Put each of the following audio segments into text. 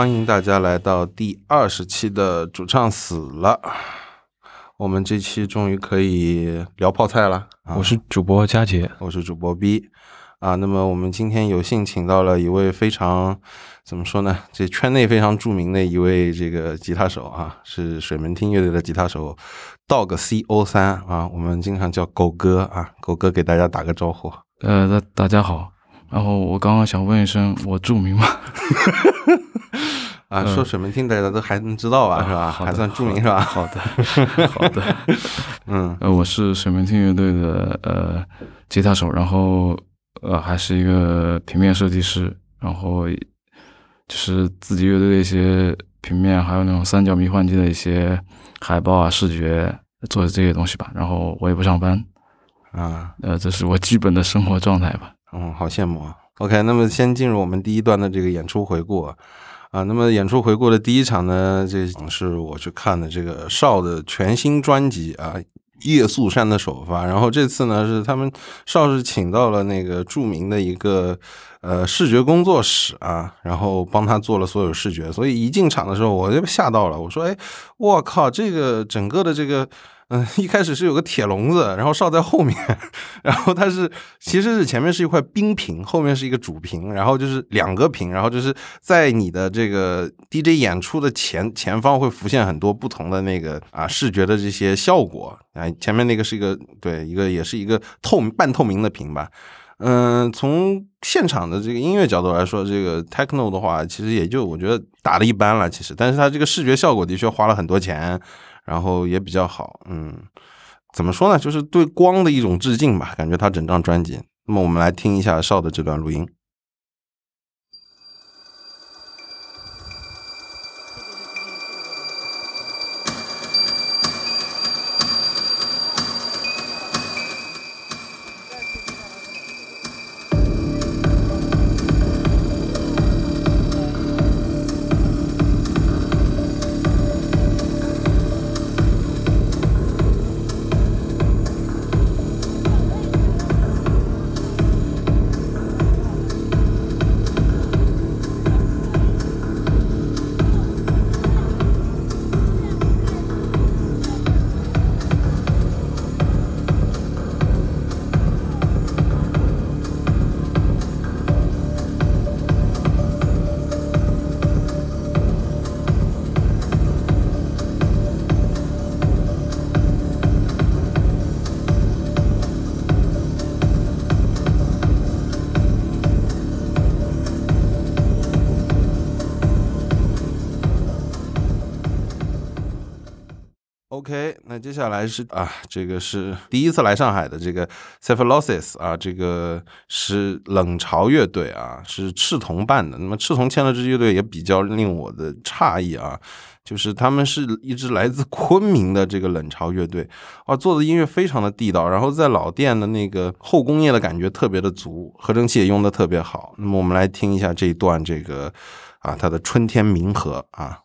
欢迎大家来到第二十期的主唱死了。我们这期终于可以聊泡菜了。啊我是主播佳杰，我是主播 B 啊。那么我们今天有幸请到了一位非常怎么说呢？这圈内非常著名的一位这个吉他手啊，是水门汀乐队的吉他手 Dog C O 三啊，我们经常叫狗哥啊。狗哥给大家打个招呼。呃，大大家好。然后我刚刚想问一声，我著名吗？啊，说水门汀大家都还能知道吧，是吧？还算著名是吧？好的，好的。嗯呃，我是水门汀乐队的呃吉他手，然后呃还是一个平面设计师，然后就是自己乐队的一些平面，还有那种三角迷幻机的一些海报啊、视觉，做的这些东西吧。然后我也不上班，啊，呃，这是我基本的生活状态吧。嗯，好羡慕啊。OK，那么先进入我们第一段的这个演出回顾啊。啊，那么演出回顾的第一场呢，这是我去看的这个少的全新专辑啊，《夜宿山》的首发。然后这次呢，是他们少是请到了那个著名的一个呃视觉工作室啊，然后帮他做了所有视觉。所以一进场的时候，我就吓到了，我说：“哎，我靠，这个整个的这个。”嗯，一开始是有个铁笼子，然后哨在后面，然后它是其实是前面是一块冰屏，后面是一个主屏，然后就是两个屏，然后就是在你的这个 DJ 演出的前前方会浮现很多不同的那个啊视觉的这些效果啊，前面那个是一个对一个也是一个透半透明的屏吧。嗯，从现场的这个音乐角度来说，这个 techno 的话，其实也就我觉得打的一般了，其实，但是它这个视觉效果的确花了很多钱，然后也比较好，嗯，怎么说呢，就是对光的一种致敬吧，感觉他整张专辑。那么我们来听一下邵的这段录音。来是啊，这个是第一次来上海的这个 Cephalosis 啊，这个是冷潮乐队啊，是赤铜办的。那么赤铜签了支乐队也比较令我的诧异啊，就是他们是一支来自昆明的这个冷潮乐队啊，做的音乐非常的地道，然后在老店的那个后工业的感觉特别的足，合成器也用的特别好。那么我们来听一下这一段这个啊，它的春天冥河啊。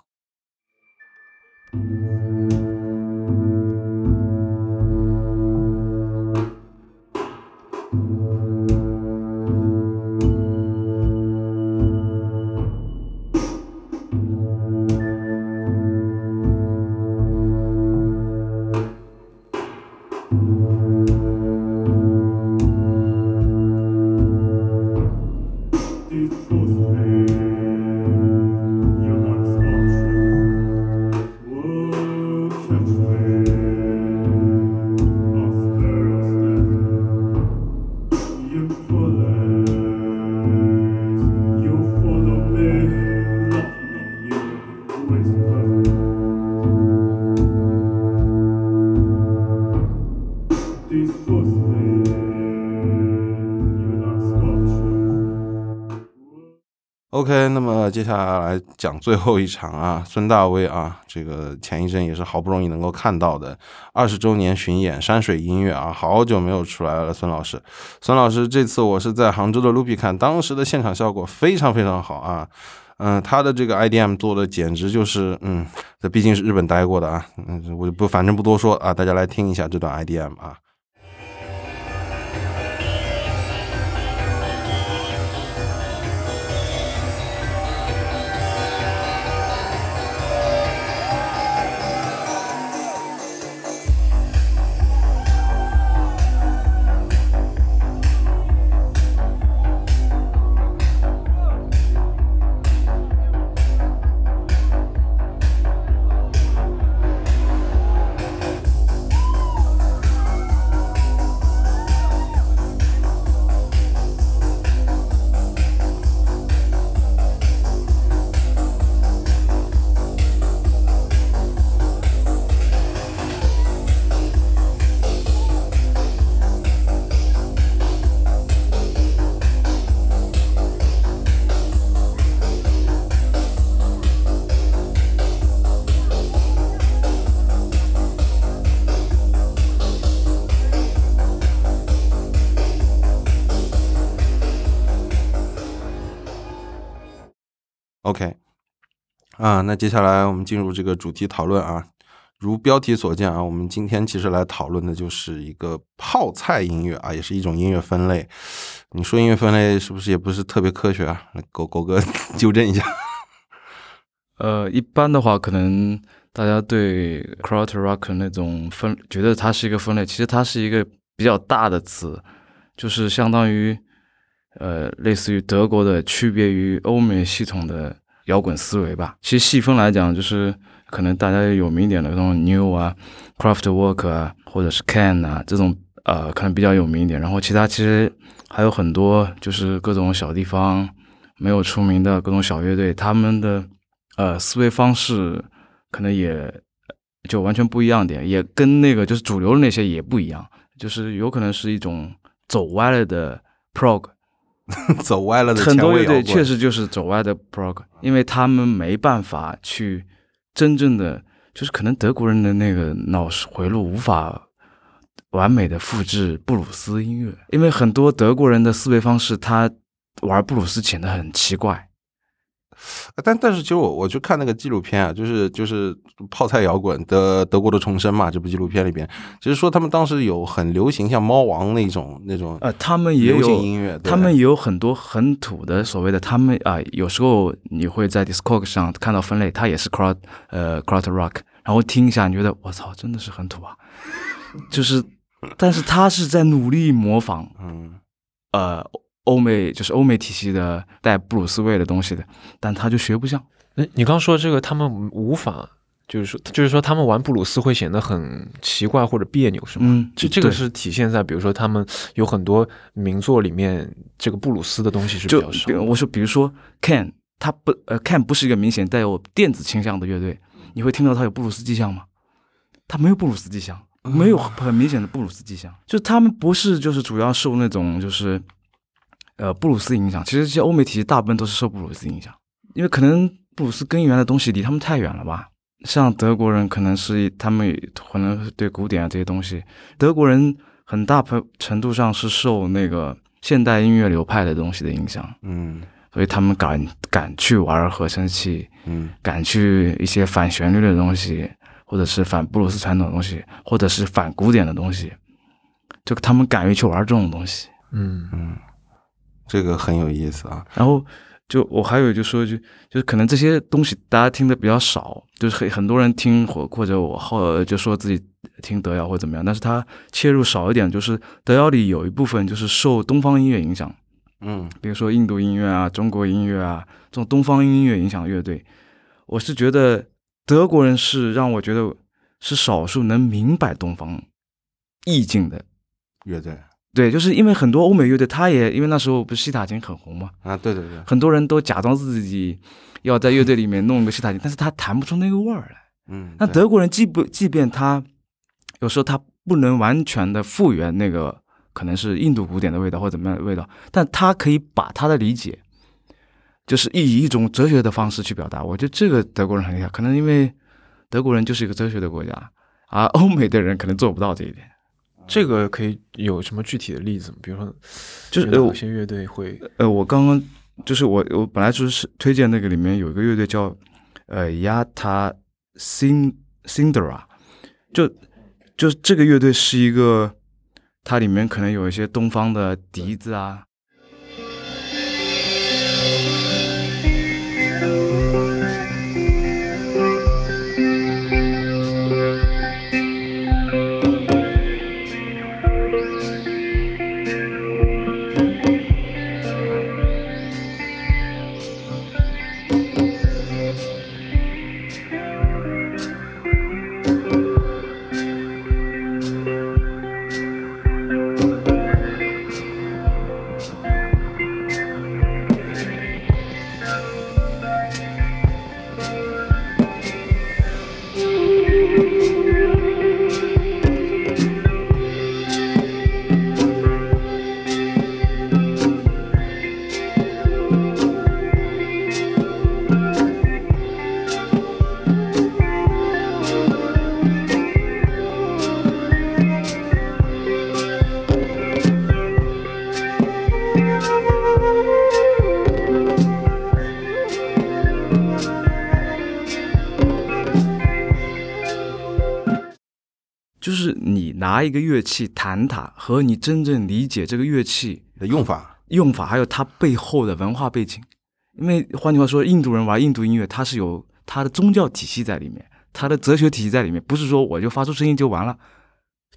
接下来来讲最后一场啊，孙大威啊，这个前一阵也是好不容易能够看到的二十周年巡演山水音乐啊，好久没有出来了，孙老师，孙老师这次我是在杭州的 Loopy 看，当时的现场效果非常非常好啊，嗯，他的这个 IDM 做的简直就是，嗯，这毕竟是日本待过的啊，嗯，我就不反正不多说啊，大家来听一下这段 IDM 啊。「啊，那接下来我们进入这个主题讨论啊。如标题所见啊，我们今天其实来讨论的就是一个泡菜音乐啊，也是一种音乐分类。你说音乐分类是不是也不是特别科学啊？狗狗哥 纠正一下。呃，一般的话，可能大家对 Krautrock rock 那种分，觉得它是一个分类，其实它是一个比较大的词，就是相当于呃，类似于德国的区别于欧美系统的摇滚思维吧。其实细分来讲，就是可能大家有名一点的那种 New 啊、Craftwork 啊，或者是 Can 啊这种，呃，可能比较有名一点。然后其他其实还有很多，就是各种小地方没有出名的各种小乐队，他们的。呃，思维方式可能也就完全不一样点，也跟那个就是主流的那些也不一样，就是有可能是一种走歪了的 prog，走歪了的很多乐队确实就是走歪的 prog，因为他们没办法去真正的，就是可能德国人的那个脑回路无法完美的复制布鲁斯音乐，因为很多德国人的思维方式，他玩布鲁斯显得很奇怪。但但是其实我我去看那个纪录片啊，就是就是泡菜摇滚的德国的重生嘛，这部纪录片里边，其实说他们当时有很流行像猫王那种那种呃，他们也有音乐，他们也有很多很土的所谓的他们啊，有时候你会在 Discord 上看到分类，它也是 Crowd 呃 Crowd Rock，然后听一下，你觉得我操，真的是很土啊，就是，但是他是在努力模仿，嗯，呃。欧美就是欧美体系的带布鲁斯味的东西的，但他就学不像。哎，你刚说这个，他们无法，就是说，就是说，他们玩布鲁斯会显得很奇怪或者别扭，是吗？嗯，这这个是体现在，比如说，他们有很多名作里面，这个布鲁斯的东西是比较少。我说，比如说，Can，他不，呃，Can 不是一个明显带有电子倾向的乐队，你会听到他有布鲁斯迹象吗？他没有布鲁斯迹象，没有很明显的布鲁斯迹象，就他们不是，就是主要受那种就是。呃，布鲁斯影响，其实这些欧美体系大部分都是受布鲁斯影响，因为可能布鲁斯根源的东西离他们太远了吧。像德国人，可能是他们可能对古典啊这些东西，德国人很大程度上是受那个现代音乐流派的东西的影响，嗯，所以他们敢敢去玩合成器，嗯，敢去一些反旋律的东西，或者是反布鲁斯传统的东西，或者是反古典的东西，就他们敢于去玩这种东西，嗯。嗯。这个很有意思啊，然后就我还有就说一句，就是可能这些东西大家听的比较少，就是很很多人听或或者我后就说自己听德谣或怎么样，但是他切入少一点，就是德谣里有一部分就是受东方音乐影响，嗯，比如说印度音乐啊、中国音乐啊这种东方音乐影响乐队，我是觉得德国人是让我觉得是少数能明白东方意境的乐队。对，就是因为很多欧美乐队，他也因为那时候不是西塔琴很红嘛，啊，对对对，很多人都假装自己要在乐队里面弄一个西塔琴，但是他弹不出那个味儿来。嗯，那德国人既不即便他有时候他不能完全的复原那个可能是印度古典的味道或怎么样的味道，但他可以把他的理解，就是以一种哲学的方式去表达。我觉得这个德国人很厉害，可能因为德国人就是一个哲学的国家，而欧美的人可能做不到这一点。这个可以有什么具体的例子吗？比如说，就是有些乐队会……呃，我刚刚就是我我本来就是推荐那个里面有一个乐队叫呃 Yata Sindra，就就这个乐队是一个，它里面可能有一些东方的笛子啊。拿一个乐器弹它，和你真正理解这个乐器的用法，用法，还有它背后的文化背景。因为换句话说，印度人玩印度音乐，它是有它的宗教体系在里面，它的哲学体系在里面，不是说我就发出声音就完了。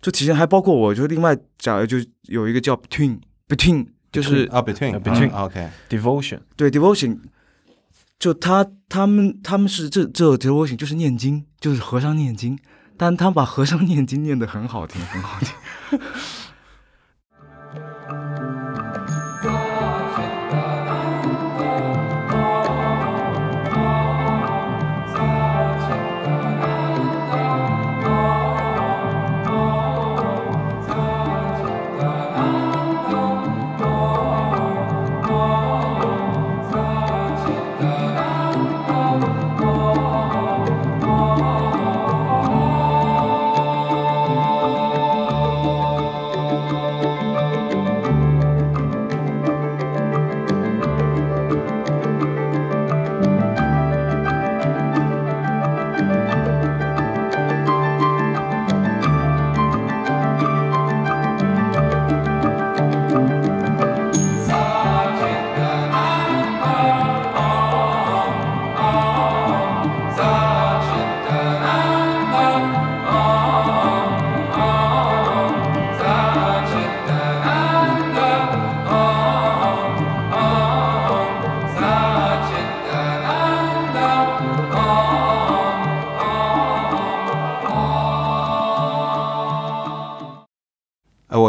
就体现还包括，我就另外讲，就有一个叫 between between，就是啊，between 啊，between 嗯 OK，devotion，对 devotion，就他他们他们是这这 devotion 就是念经，就是和尚念经，但他把和尚念经念得很好听，很好听。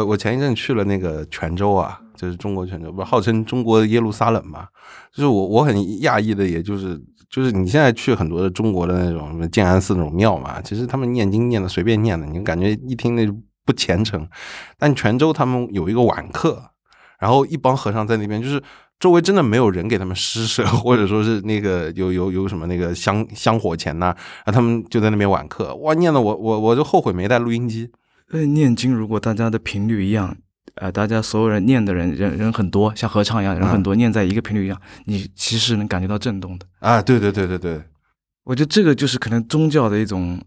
我前一阵去了那个泉州啊，就是中国泉州，不是号称中国耶路撒冷嘛？就是我我很讶异的，也就是就是你现在去很多的中国的那种什么建安寺那种庙嘛，其实他们念经念的随便念的，你感觉一听那就不虔诚。但泉州他们有一个晚课，然后一帮和尚在那边，就是周围真的没有人给他们施舍，或者说是那个有有有什么那个香香火钱呐、然后他们就在那边晚课，哇，念的我我我就后悔没带录音机。呃，念经如果大家的频率一样，呃，大家所有人念的人人人很多，像合唱一样，人很多，念在一个频率一样，你其实能感觉到震动的。啊，对对对对对，我觉得这个就是可能宗教的一种、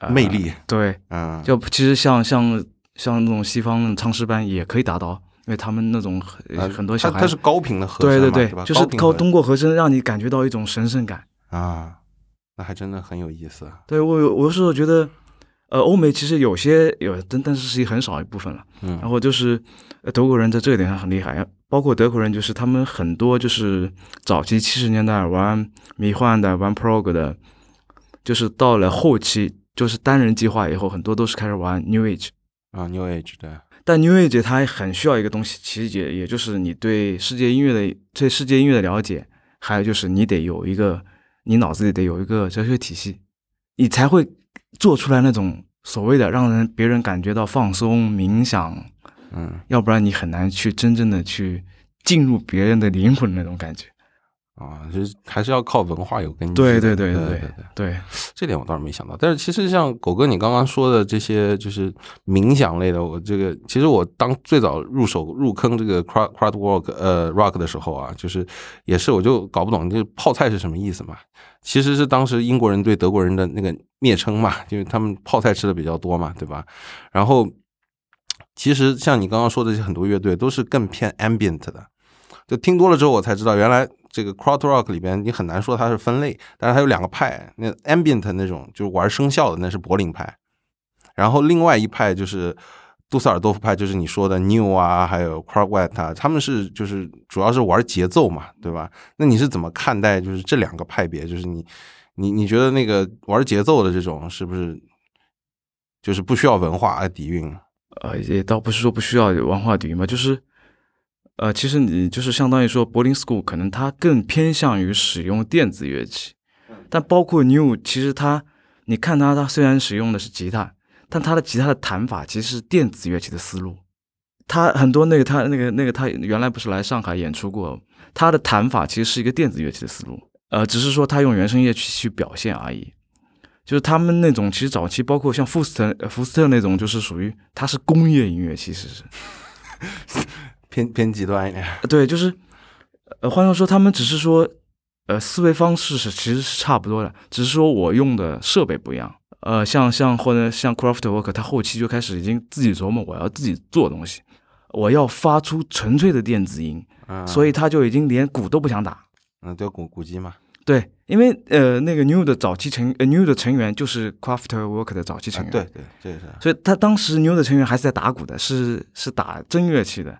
呃魅力。对，啊，就其实像像像那种西方那种唱诗班也可以达到，因为他们那种很、呃很多小孩，它它是高频的和声嘛，对对对？就是靠通过和声让你感觉到一种神圣感。啊，那还真的很有意思。对我有我有时候觉得，呃，欧美其实有些有，但但是是一很少一部分了。嗯然后就是呃德国人在这一点上很厉害，包括德国人，就是他们很多就是早期七十年代玩迷幻的、玩 prog 的，就是到了后期就是单人计划以后，很多都是开始玩 New Age。啊，New Age 对，但 New Age 它很需要一个东西，其实也也就是你对世界音乐的对世界音乐的了解，还有就是你得有一个你脑子里得有一个哲学体系，你才会做出来那种所谓的让人别人感觉到放松、冥想，嗯要不然你很难去真正的去进入别人的灵魂那种感觉。啊，就是还是要靠文化有根基对的。对对对对对这点我倒是没想到。但是其实像狗哥你刚刚说的这些，就是冥想类的，我这个其实我当最早入手入坑这个 crowd crowd work 呃 rock 的时候啊，就是也是我就搞不懂，就是泡菜是什么意思嘛？其实是当时英国人对德国人的那个蔑称嘛，就是他们泡菜吃的比较多嘛，对吧？然后其实像你刚刚说的这些很多乐队都是更偏 ambient 的，就听多了之后我才知道，原来这个 crowd rock 里边你很难说它是分类，但是它有两个派，那 ambient 那种就是玩声效的那是柏林派，然后另外一派就是杜塞尔多夫派，就是你说的 new 啊，还有 crowd wet 啊，他们是就是主要是玩节奏嘛，对吧？那你是怎么看待就是这两个派别？就是你你你觉得那个玩节奏的这种是不是就是不需要文化来底蕴？呃，也倒不是说不需要文化底蕴吧，就是，呃，其实你就是相当于说柏林 school 可能它更偏向于使用电子乐器，但包括 new 其实它，你看它它虽然使用的是吉他，但它的吉他的弹法其实是电子乐器的思路，他很多那个他那个那个他原来不是来上海演出过，他的弹法其实是一个电子乐器的思路，呃，只是说他用原声乐器去表现而已。就是他们那种，其实早期包括像福斯特、呃福斯特那种，就是属于他是工业音乐，其实是，偏偏极端一点，呃 对，就是，呃，换句话说，他们只是说，呃，思维方式是其实是差不多的，只是说我用的设备不一样。呃，像像或者像 Craftwork，他后期就开始已经自己琢磨，我要自己做东西，我要发出纯粹的电子音，嗯，所以他就已经连鼓都不想打。嗯，对鼓鼓机嘛，对，因为呃，那个 New 的早期成呃 New 的成员就是 Craftwork 的早期成员，啊对对，这也是所以他当时 New 的成员还是在打鼓的，是是打真乐器的。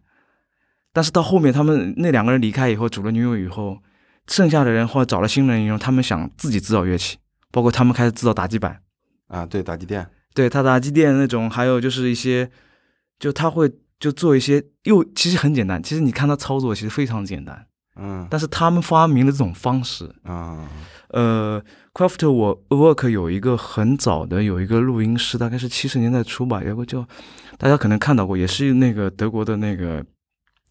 但是到后面他们那两个人离开以后，组了 New 以后，剩下的人或者找了新人以后，他们想自己制造乐器，包括他们开始制造打击板，啊，对打击店，对他打击店那种，还有就是一些，就他会就做一些，又其实很简单，其实你看他操作其实非常简单，嗯。但是他们发明了这种方式，啊。呃，Craft 我 Work 有一个很早的有一个录音师，大概是七十年代初吧，有个叫大家可能看到过，也是那个德国的那个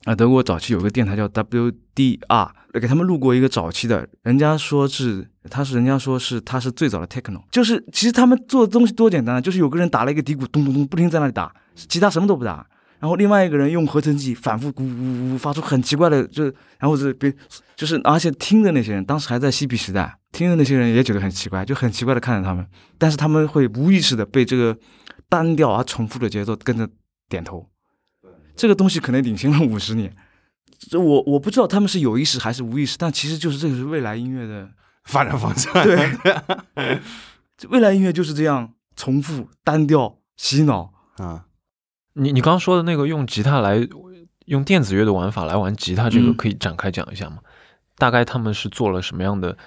啊、德国早期有个电台叫 WDR，给他们录过一个早期的，人家说是他是人家说是他是最早的 techno，就是其实他们做的东西多简单啊，就是有个人打了一个底鼓，咚咚咚，不停在那里打，其他什么都不打。然后另外一个人用合成器反复咕咕咕发出很奇怪的，就然后是别就是而且听的那些人，当时还在嬉皮时代，听的那些人也觉得很奇怪，就很奇怪的看着他们，但是他们会无意识的被这个单调而重复的节奏跟着点头。这个东西可能领先了五十年，这我我不知道他们是有意识还是无意识，但其实就是这个是未来音乐的，发展方向，对，这未来音乐就是这样重复、单调、洗脑。啊，你你刚刚说的那个用吉他来用电子乐的玩法来玩吉他，这个嗯可以展开讲一下吗？大概他们是做了什么样的？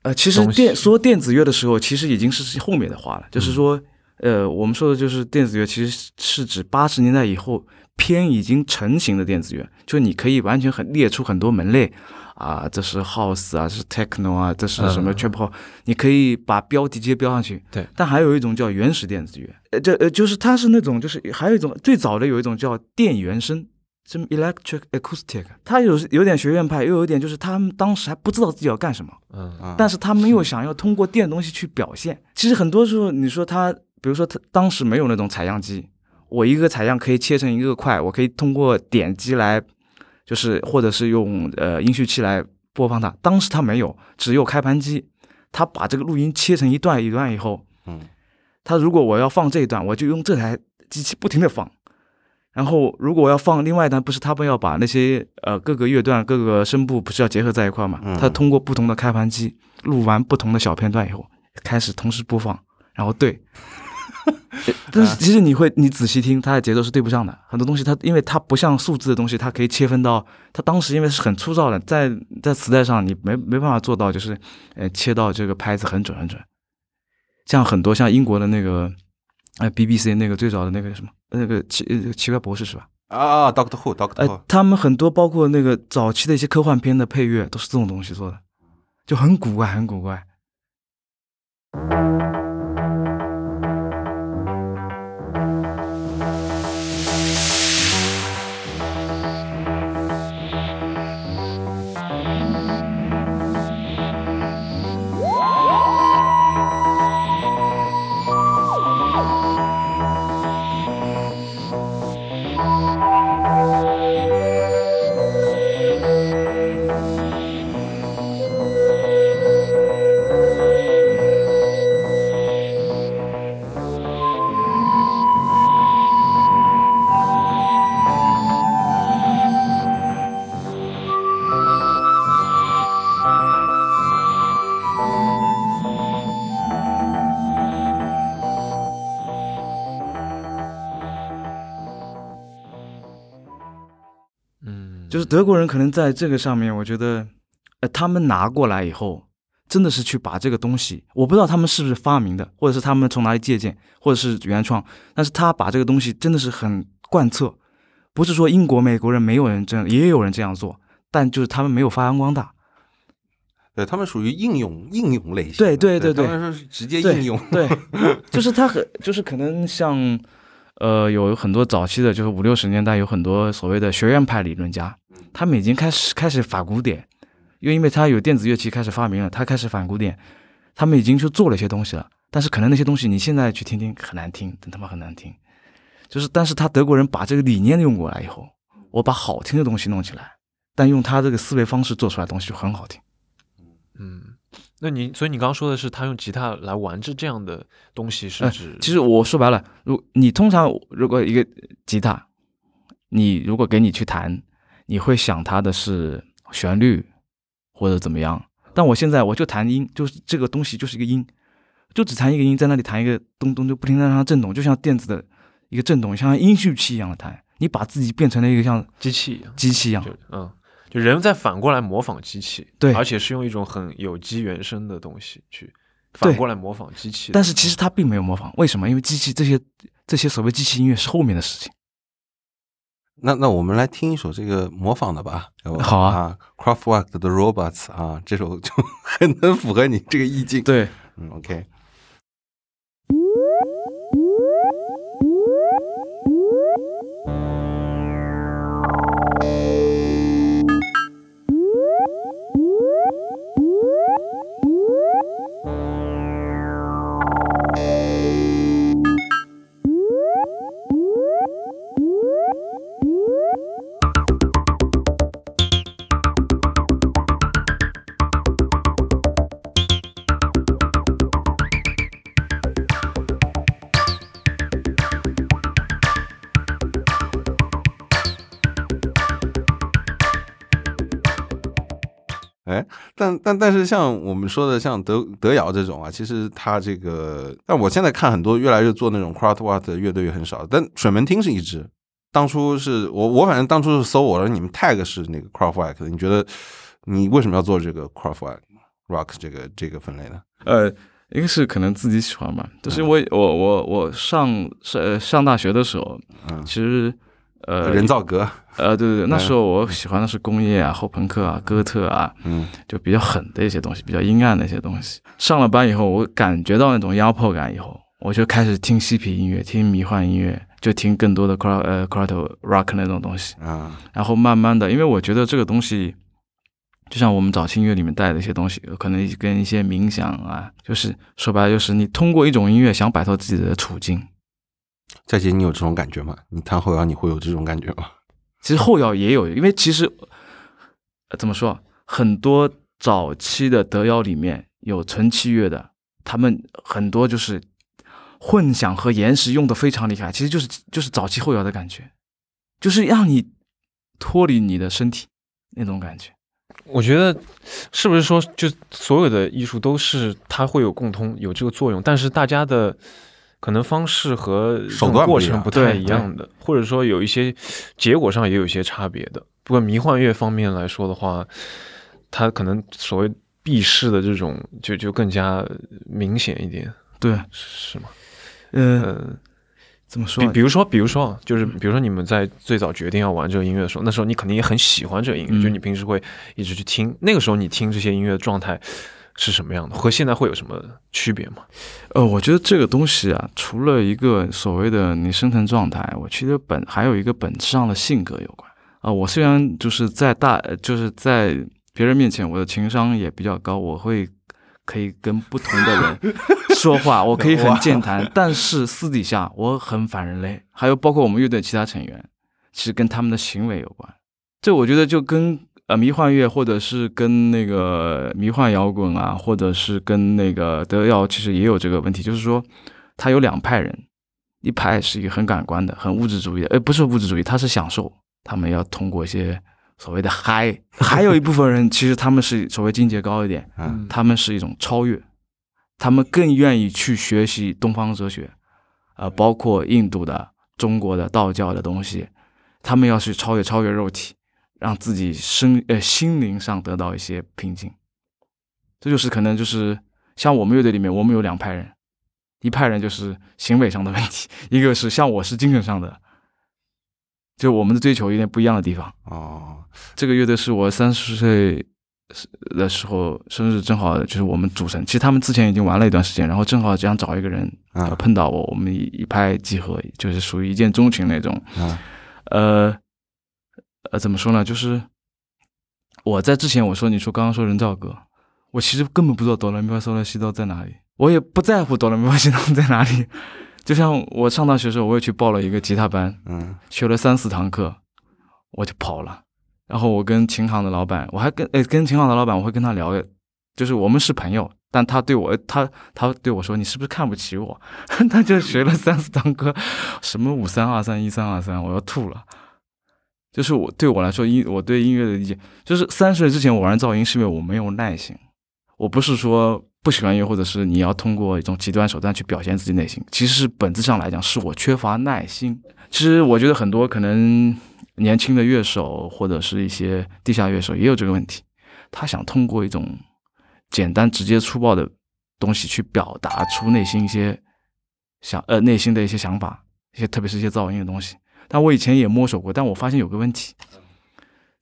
呃，其实电说电子乐的时候，其实已经是后面的话了，就是说，呃，我们说的就是电子乐，其实是指八十年代以后偏已经成型的电子乐，就你可以完全很列出很多门类啊，这是 house 啊，这是 techno 啊，这是什么嗯 trip hop，、你可以把标题直接标上去。对，但还有一种叫原始电子乐，呃，这呃就是它是那种就是还有一种最早的有一种叫电原声。什么 electric acoustic，它有有点学院派，又有点就是他们当时还不知道自己要干什么，嗯啊但是他们又想要通过电东西去表现。其实很多时候，你说他，比如说他当时没有那种采样机，我一个采样可以切成一个块，我可以通过点击来，就是或者是用呃音序器来播放它。当时它没有，只有开盘机。它把这个录音切成一段一段以后，嗯它如果我要放这一段，我就用这台机器不停的放。然后，如果我要放另外一段，不是他们要把那些呃各个乐段、各个声部不是要结合在一块嘛？嗯他通过不同的开盘机录完不同的小片段以后，开始同时播放，然后对。呃 但是其实你会，你仔细听，它的节奏是对不上的。很多东西它，因为它不像数字的东西，它可以切分到。它当时因为是很粗糙的，在在磁带上你没没办法做到，就是呃切到这个拍子很准很准。像很多像英国的那个呃 BBC 那个最早的那个什么那个奇呃奇怪博士是吧？啊，Doctor Who，Doctor 呃 Who，，他们很多包括那个早期的一些科幻片的配乐都是这种东西做的，就很古怪，很古怪。德国人可能在这个上面，我觉得，呃，他们拿过来以后，真的是去把这个东西，我不知道他们是不是发明的，或者是他们从哪里借鉴，或者是原创，但是他把这个东西真的是很贯彻，不是说英国、美国人没有人这样，也有人这样做，但就是他们没有发扬光大。对他们属于应用应用类型的，对对对对。他们是直接应用，对，就是他很，就是可能像，呃，有很多早期的，就是五六十年代有很多所谓的学院派理论家，他们已经开始开始反古典，又因为他有电子乐器开始发明了，他开始反古典，他们已经去做了一些东西了，但是可能那些东西你现在去听听很难听，真他妈很难听，就是但是他德国人把这个理念用过来以后，我把好听的东西弄起来，但用他这个思维方式做出来的东西就很好听。嗯，那你所以你刚刚说的是他用吉他来玩这这样的东西，是呃指、其实我说白了，如你通常如果一个吉他，你如果给你去弹，你会想它的是旋律或者怎么样。但我现在我就弹音，就是这个东西就是一个音，就只弹一个音，在那里弹一个咚咚，就不停的让它震动，就像电子的一个震动，像音序器一样的弹。你把自己变成了一个像机器一样，机器一样，就嗯，就人在反过来模仿机器，对而且是用一种很有机原生的东西去反过来模仿机器。但是其实它并没有模仿，为什么？因为机器这些这些所谓机器音乐是后面的事情。那那我们来听一首这个模仿的吧，要不好啊啊，Kraftwerk 的 Robots 啊，这首就 很能符合你这个意境。对，嗯，OK。哎，但但但是像我们说的，像德德瑶这种啊，其实他这个，但我现在看很多越来越做那种 Kraftwerk 的乐队也很少，但水门厅是一支。当初是我我反正当初是搜我说你们 tag 是那个 Kraftwerk 的，你觉得你为什么要做这个 craftwork rock 这个这个分类呢？呃，一个是可能自己喜欢吧，就是我我我我上上呃上大学的时候，嗯，其实呃人造革，呃对对对，那时候我喜欢的是工业啊、后朋克啊、哥特啊，嗯就比较狠的一些东西，比较阴暗的一些东西。上了班以后，我感觉到那种压迫感以后，我就开始听嬉皮音乐，听迷幻音乐，就听更多的 cra 呃 c r a t rock 那种东西。啊然后慢慢的，因为我觉得这个东西，就像我们早期音乐里面带的一些东西，可能跟一些冥想啊，就是说白了，就是你通过一种音乐想摆脱自己的处境。佳杰，你有这种感觉吗？你弹后摇你会有这种感觉吗？其实后摇也有，因为其实、呃怎么说，很多早期的德摇里面有纯器乐的，他们很多就是混响和延时用的非常厉害，其实就是就是早期后摇的感觉，就是让你脱离你的身体那种感觉。我觉得是不是说，就所有的艺术都是它会有共通，有这个作用，但是大家的可能方式和过程不太一样的，或者说有一些结果上也有一些差别的。不过迷幻乐方面来说的话，它可能所谓避世的这种就就更加明显一点，对，是吗？呃，嗯。怎么说啊？比比如说，比如说啊，就是比如说你们在最早决定要玩这个音乐的时候，那时候你肯定也很喜欢这个音乐，嗯就你平时会一直去听。那个时候你听这些音乐的状态是什么样的？和现在会有什么区别吗？呃，我觉得这个东西啊，除了一个所谓的你生存状态，我其实本还有一个本质上的性格有关啊、我虽然就是在大，呃就是在别人面前我的情商也比较高，我会可以跟不同的人 说话，我可以很健谈，但是私底下我很反人类。还有包括我们乐队其他成员，其实跟他们的行为有关。这我觉得就跟呃迷幻乐，或者是跟那个迷幻摇滚啊，或者是跟那个德耀，其实也有这个问题，就是说他有两派人，一派是一个很感官的、很物质主义的，呃，不是物质主义，他是享受，他们要通过一些所谓的嗨，还有一部分人其实他们是所谓境界高一点，嗯他们是一种超越，他们更愿意去学习东方哲学，呃，包括印度的、中国的道教的东西，他们要去超越超越肉体，让自己身呃心灵上得到一些平静。这就是可能就是像我们乐队里面，我们有两派人，一派人就是行为上的问题，一个是像我是精神上的，就我们的追求有点不一样的地方。哦，这个乐队是我三十岁的时候生日，正好就是我们组成。其实他们之前已经玩了一段时间，然后正好想找一个人，啊呃碰到我，我们一一拍即合，就是属于一见钟情那种。啊呃呃，怎么说呢？就是我在之前我说你说刚刚说人造歌，我其实根本不知道哆来咪发嗦来西哆在哪里，我也不在乎哆来咪发西哆在哪里。就像我上大学的时候，我也去报了一个吉他班，嗯学了三四堂课，我就跑了。然后我跟琴行的老板，我还跟诶跟琴行的老板，我会跟他聊，就就是我们是朋友，但他对我，他他对我说：“你是不是看不起我？” 他就学了三四堂课，什么五三二三一三二三，我要吐了。就是我对我来说，音我对音乐的理解，就是三十岁之前我玩噪音是因为我没有耐心。我不是说不喜欢音乐，或者是你要通过一种极端手段去表现自己内心。其实是本质上来讲，是我缺乏耐心。其实我觉得很多可能年轻的乐手或者是一些地下乐手也有这个问题，他想通过一种简单、直接、粗暴的东西去表达出内心一些想呃内心的一些想法，一些特别是一些噪音的东西。但我以前也摸索过，但我发现有个问题，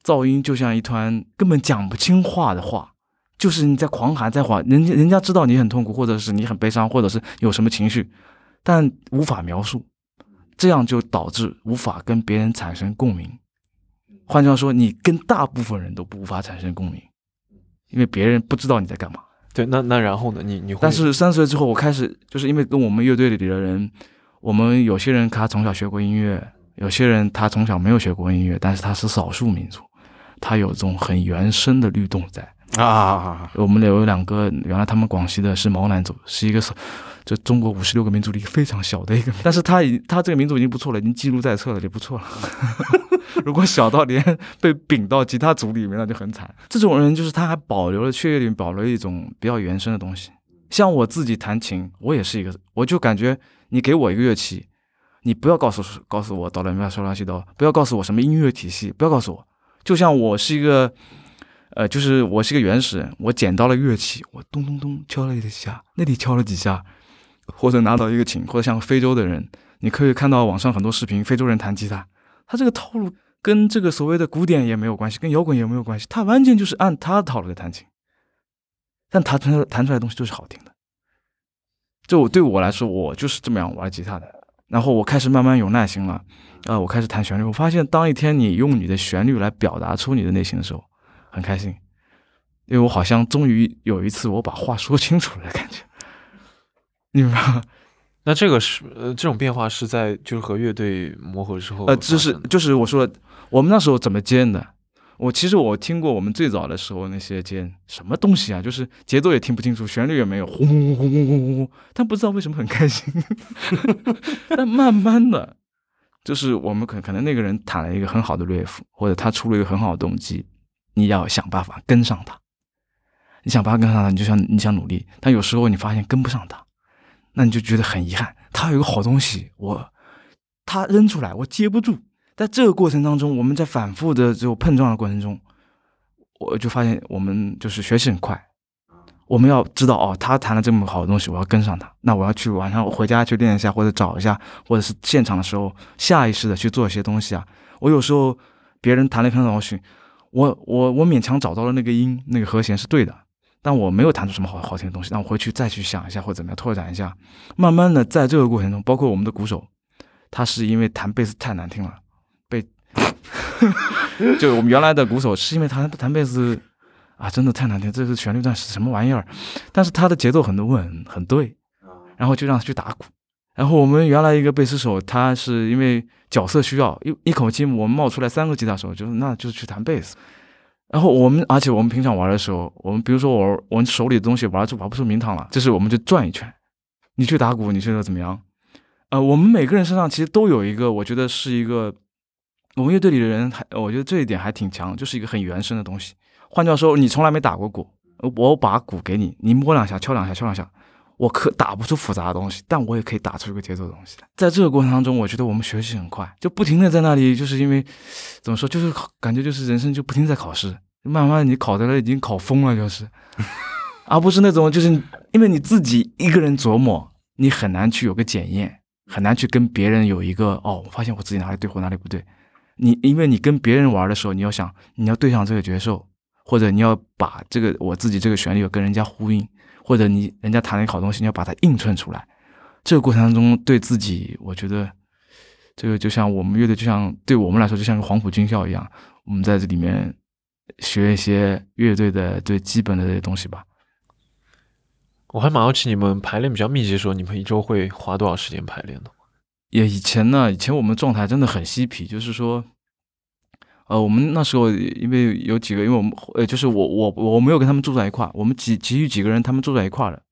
噪音就像一团根本讲不清话的话，就是你在狂喊在喊，人家人家知道你很痛苦，或者是你很悲伤，或者是有什么情绪，但无法描述。这样就导致无法跟别人产生共鸣。换句话说，你跟大部分人都无法产生共鸣，因为别人不知道你在干嘛。对，那那然后呢？你你但是三十岁之后，我开始就是因为跟我们乐队里的人，我们有些人他从小学过音乐，有些人他从小没有学过音乐，但是他是少数民族，他有这种很原生的律动在啊。我们有两个，原来他们广西的是毛南族，是一个。就中国五十六个民族里非常小的一个，但是他已他这个民族已经不错了，已经记录在册了，就不错了。如果小到连被并到其他组里面，那就很惨。这种人就是他还保留了血液里面保留一种比较原生的东西。像我自己弹琴，我也是一个，我就感觉你给我一个乐器，你不要告诉告诉我哆来咪发嗦拉西哆，不要告诉我什么音乐体系，不要告诉我。就像我是一个，呃，就是我是一个原始人，我捡到了乐器，我咚咚咚敲了几下，那里敲了几下。或者拿到一个琴，或者像非洲的人，你可以看到网上很多视频，非洲人弹吉他，他这个套路跟这个所谓的古典也没有关系，跟摇滚也没有关系，他完全就是按他的套路在弹琴，但他弹弹出来的东西就是好听的。就对我来说，我就是这么样玩吉他的。然后我开始慢慢有耐心了，啊，我开始弹旋律。我发现，当一天你用你的旋律来表达出你的内心的时候，很开心，因为我好像终于有一次我把话说清楚了的感觉。明白吗？那这个是呃，这种变化是在就是和乐队磨合之后呃，就是就是我说我们那时候怎么建的？我其实我听过我们最早的时候那些间什么东西啊，就是节奏也听不清楚，旋律也没有，轰轰轰轰轰轰轰，但不知道为什么很开心。但慢慢的，就是我们可可能那个人弹了一个很好的 riff，或者他出了一个很好的动机，你要想办法跟上他。你想办法跟上他，你就想你想努力，但有时候你发现跟不上他。那你就觉得很遗憾，他有个好东西，我他扔出来，我接不住。在这个过程当中，我们在反复的这种碰撞的过程中，我就发现我们就是学习很快。我们要知道哦，他弹了这么好的东西，我要跟上他。那我要去晚上回家去练一下，或者找一下，或者是现场的时候下意识的去做一些东西啊。我有时候别人弹了很好的东西，我我我勉强找到了那个音，那个和弦是对的。但我没有弹出什么好好听的东西，那我回去再去想一下或者怎么样拓展一下，慢慢的在这个过程中，包括我们的鼓手，他是因为弹贝斯太难听了，就我们原来的鼓手是因为他弹贝斯啊真的太难听，这是旋律段是什么玩意儿？但是他的节奏很稳很对，然后就让他去打鼓。然后我们原来一个贝斯手，他是因为角色需要，一一口气我们冒出来三个吉他手，就是那就是去弹贝斯。然后我们，而且我们平常玩的时候，我们比如说我我们手里的东西玩就玩不出名堂了，就是我们就转一圈。你去打鼓，你觉得怎么样？呃，我们每个人身上其实都有一个，我觉得是一个，我们乐队里的人还，我觉得这一点还挺强，就是一个很原生的东西。换句话说，你从来没打过鼓，我把鼓给你，你摸两下，敲两下，敲两下。我可打不出复杂的东西，但我也可以打出一个节奏的东西来。在这个过程当中，我觉得我们学习很快，就不停的在那里，就是因为怎么说，就是感觉就是人生就不停在考试，慢慢你考的了已经考疯了，就是，而不是那种就是因为你自己一个人琢磨，你很难去有个检验，很难去跟别人有一个哦，我发现我自己哪里对或哪里不对。你因为你跟别人玩的时候，你要想你要对上这个角色，或者你要把这个我自己这个旋律跟人家呼应。或者你人家弹了一好东西，你要把它映衬出来。这个过程当中，对自己，我觉得这个就像我们乐队，就像对我们来说，就像个黄埔军校一样。我们在这里面学一些乐队的最基本的这些东西吧。我还蛮好奇，你们排练比较密集的时候，你们一周会花多少时间排练呢？也以前呢，以前我们状态真的很嬉皮，就是说，呃，我们那时候因为有几个，因为我们呃，就是我我我没有跟他们住在一块儿，我们几其余几个人他们住在一块儿的。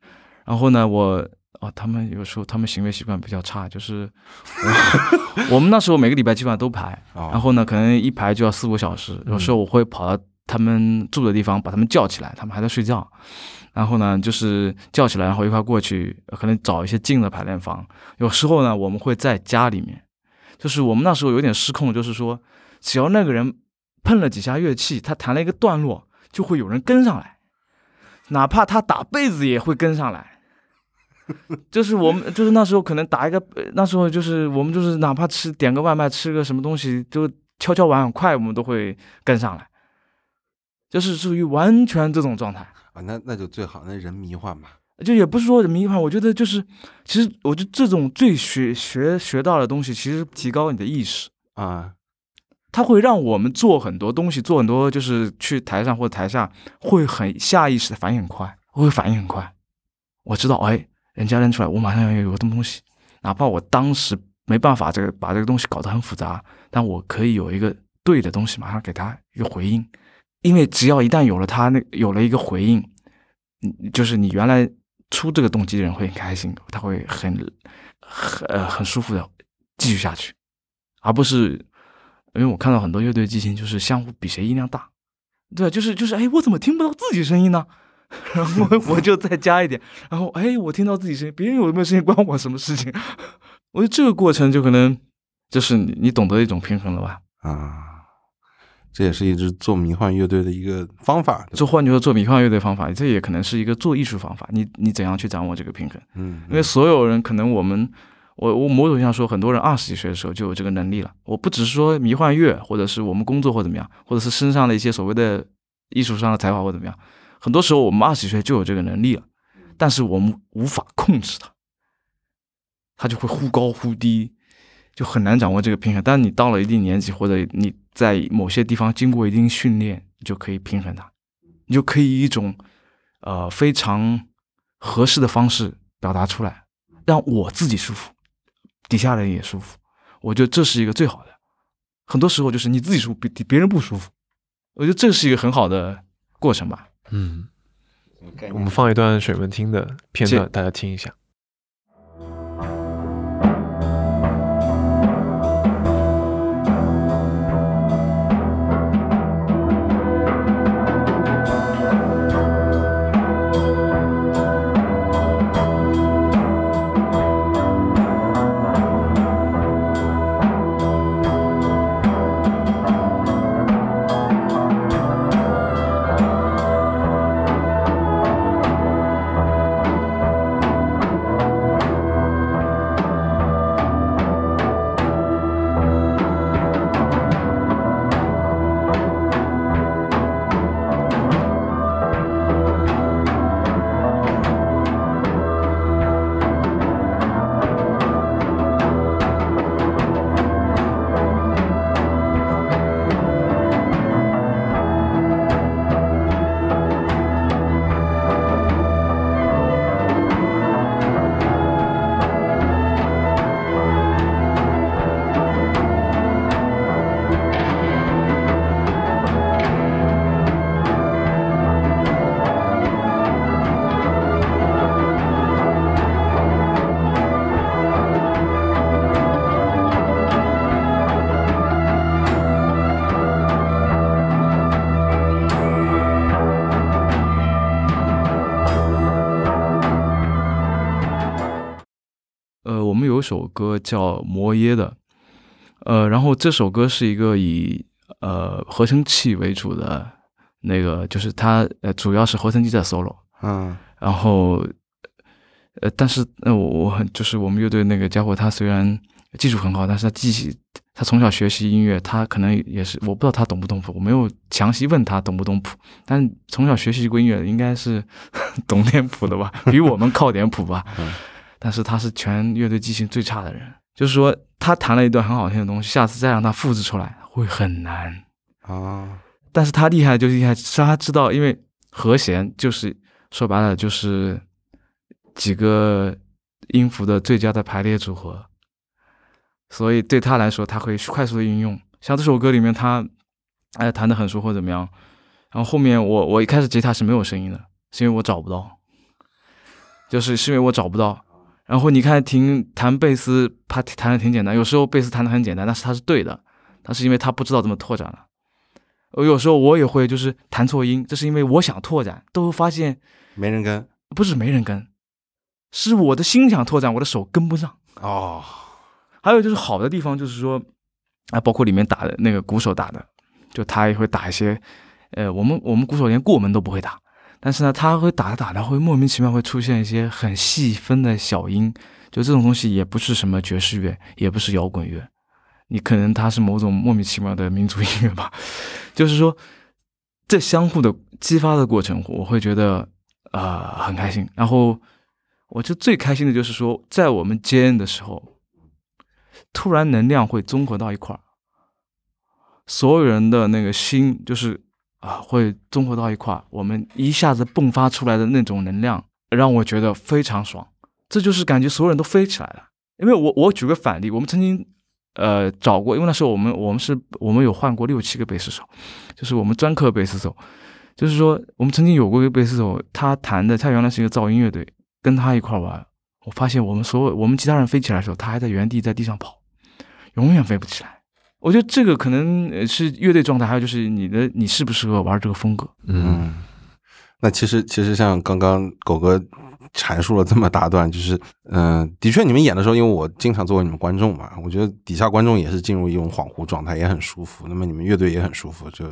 然后呢，我哦，他们有时候他们行为习惯比较差，就是我 我们那时候每个礼拜基本上都排，哦然后呢，可能一排就要四五小时，有时候我会跑到他们住的地方把他们叫起来，他们还在睡觉。然后呢，就是叫起来，然后一块过去，可能找一些近的排练房。有时候呢，我们会在家里面，就是我们那时候有点失控，就是说，只要那个人碰了几下乐器，他弹了一个段落，就会有人跟上来，哪怕他打被子也会跟上来。就是我们，就是那时候可能打一个，那时候就是我们就是哪怕吃点个外卖，吃个什么东西，就敲敲碗很快，我们都会跟上来，就是属于完全这种状态。啊，那那就最好，那人迷幻嘛。就也不是说迷幻，我觉得就是，其实我觉得这种最学学学到的东西，其实提高你的意识，啊，它会让我们做很多东西，做很多就是去台上或者台下会很下意识的反应很快，我会反应很快。我知道，哎，人家扔出来，我马上要有个东西，哪怕我当时没办法这个把这个东西搞得很复杂，但我可以有一个对的东西，马上给他一个回应。因为只要一旦有了他那有了一个回应，嗯，就是你原来出这个动机的人会很开心，他会很很呃很舒服的继续下去，而不是因为我看到很多乐队激情就是相互比谁音量大，对，就是就是哎，我怎么听不到自己声音呢？然 后我就再加一点，然后哎，我听到自己声音，别人有没有声音关我什么事情？我觉得这个过程就可能就是你懂得一种平衡了吧？啊，这也是一支做迷幻乐队的一个方法。对吧这换句话说，做迷幻乐队方法，这也可能是一个做艺术方法。你你怎样去掌握这个平衡？嗯，因为所有人可能我们，我我某种意义上说，很多人二十几岁的时候就有这个能力了。我不只是说迷幻乐，或者是我们工作或怎么样，或者是身上的一些所谓的艺术上的才华或怎么样，很多时候我们二十几岁就有这个能力了，但是我们无法控制它，它就会忽高忽低，就很难掌握这个平衡。但你到了一定年纪，或者你在某些地方经过一定训练，你就可以平衡它，你就可以以一种呃非常合适的方式表达出来，让我自己舒服，底下人也舒服。我觉得这是一个最好的。很多时候就是你自己舒服，别别人不舒服。我觉得这是一个很好的过程吧。嗯，我们放一段水门汀的片段，大家听一下。有首歌叫《摩耶》的，呃，然后这首歌是一个以呃合成器为主的那个，就是它呃主要是合成器在 solo，嗯。然后呃，但是呃我我很就是我们乐队那个家伙，他虽然技术很好，但是他记起他从小学习音乐，他可能也是我不知道他懂不懂谱，我没有详细问他懂不懂谱，但从小学习过音乐，应该是 懂点谱的吧，比我们靠点谱吧。嗯但是他是全乐队记性最差的人，就是说他弹了一段很好听的东西，下次再让他复制出来会很难。啊但是他厉害就厉害，是他知道，因为和弦就是说白了就是几个音符的最佳的排列组合，所以对他来说，他会快速的运用。像这首歌里面他，哎弹的很熟或怎么样。然后后面我我一开始吉他是没有声音的，是因为我找不到，就是是因为我找不到。然后你看，听弹贝斯，他弹的挺简单，有时候贝斯弹的很简单，但是他是对的，他是因为他不知道怎么拓展了。我有时候我也会就是弹错音，这是因为我想拓展，都发现没人跟不是没人跟，是我的心想拓展，我的手跟不上。哦，还有就是好的地方就是说，啊，包括里面打的那个鼓手打的，就他也会打一些，呃，我们我们鼓手连过门都不会打。但是呢，他会打着打着会莫名其妙会出现一些很细分的小音，就这种东西也不是什么爵士乐，也不是摇滚乐，你可能它是某种莫名其妙的民族音乐吧。就是说，这相互的激发的过程，我会觉得啊很开心。然后，我就最开心的就是说，在我们接恩的时候，突然能量会综合到一块儿，所有人的那个心就是。啊，会综合到一块，我们一下子迸发出来的那种能量，让我觉得非常爽。这就是感觉所有人都飞起来了。因为我我举个反例，我们曾经呃找过，因为那时候我们我们是我们有换过六七个贝斯手，就是我们专科贝斯手，就是说我们曾经有过一个贝斯手，他弹的他原来是一个噪音乐队，跟他一块玩，我发现我们所有我们其他人飞起来的时候，他还在原地在地上跑，永远飞不起来。我觉得这个可能是乐队状态，还有就是你的你适不适合玩这个风格。嗯，那其实其实像刚刚狗哥阐述了这么大段，就是嗯，的确你们演的时候，因为我经常作为你们观众嘛，我觉得底下观众也是进入一种恍惚状态，也很舒服。那么你们乐队也很舒服，就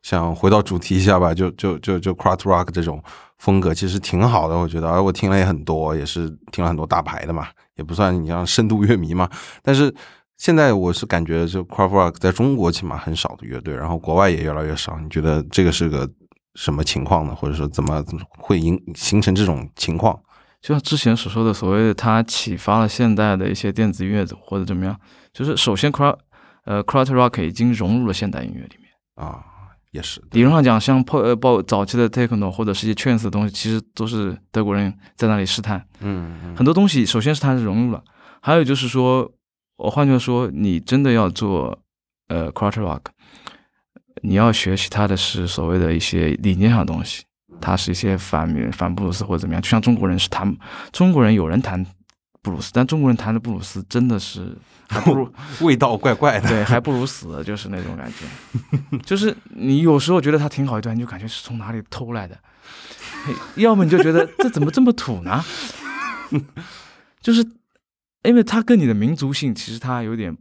想回到主题一下吧，就就就就 c r o t rock 这种风格其实挺好的，我觉得，而我听了也很多，也是听了很多大牌的嘛，也不算你像深度乐迷嘛，但是。现在我是感觉，就 c r a f t Rock 在中国起码很少的乐队，然后国外也越来越少。你觉得这个是个什么情况呢？或者说怎么怎会形形成这种情况？就像之前所说的，所谓的它启发了现代的一些电子乐或者怎么样，就是首先 c r a f t 呃 c r a f t Rock 已经融入了现代音乐里面啊，也是理论上讲，像破呃包早期的 Techno 或者是一些 Trance 的东西，其实都是德国人在那里试探。嗯，很多东西首先是它是融入了，还有就是说。我换句话说，你真的要做呃 q u a r t e r rock，你要学习它的是所谓的一些理念上的东西，它是一些反反布鲁斯或者怎么样。就像中国人是弹，中国人有人弹布鲁斯，但中国人弹的布鲁斯真的是还不如 味道怪怪的，对，还不如死，就是那种感觉。就是你有时候觉得它挺好一段，你就感觉是从哪里偷来的，要么你就觉得这怎么这么土呢？就是。因为它跟你的民族性其实它有点，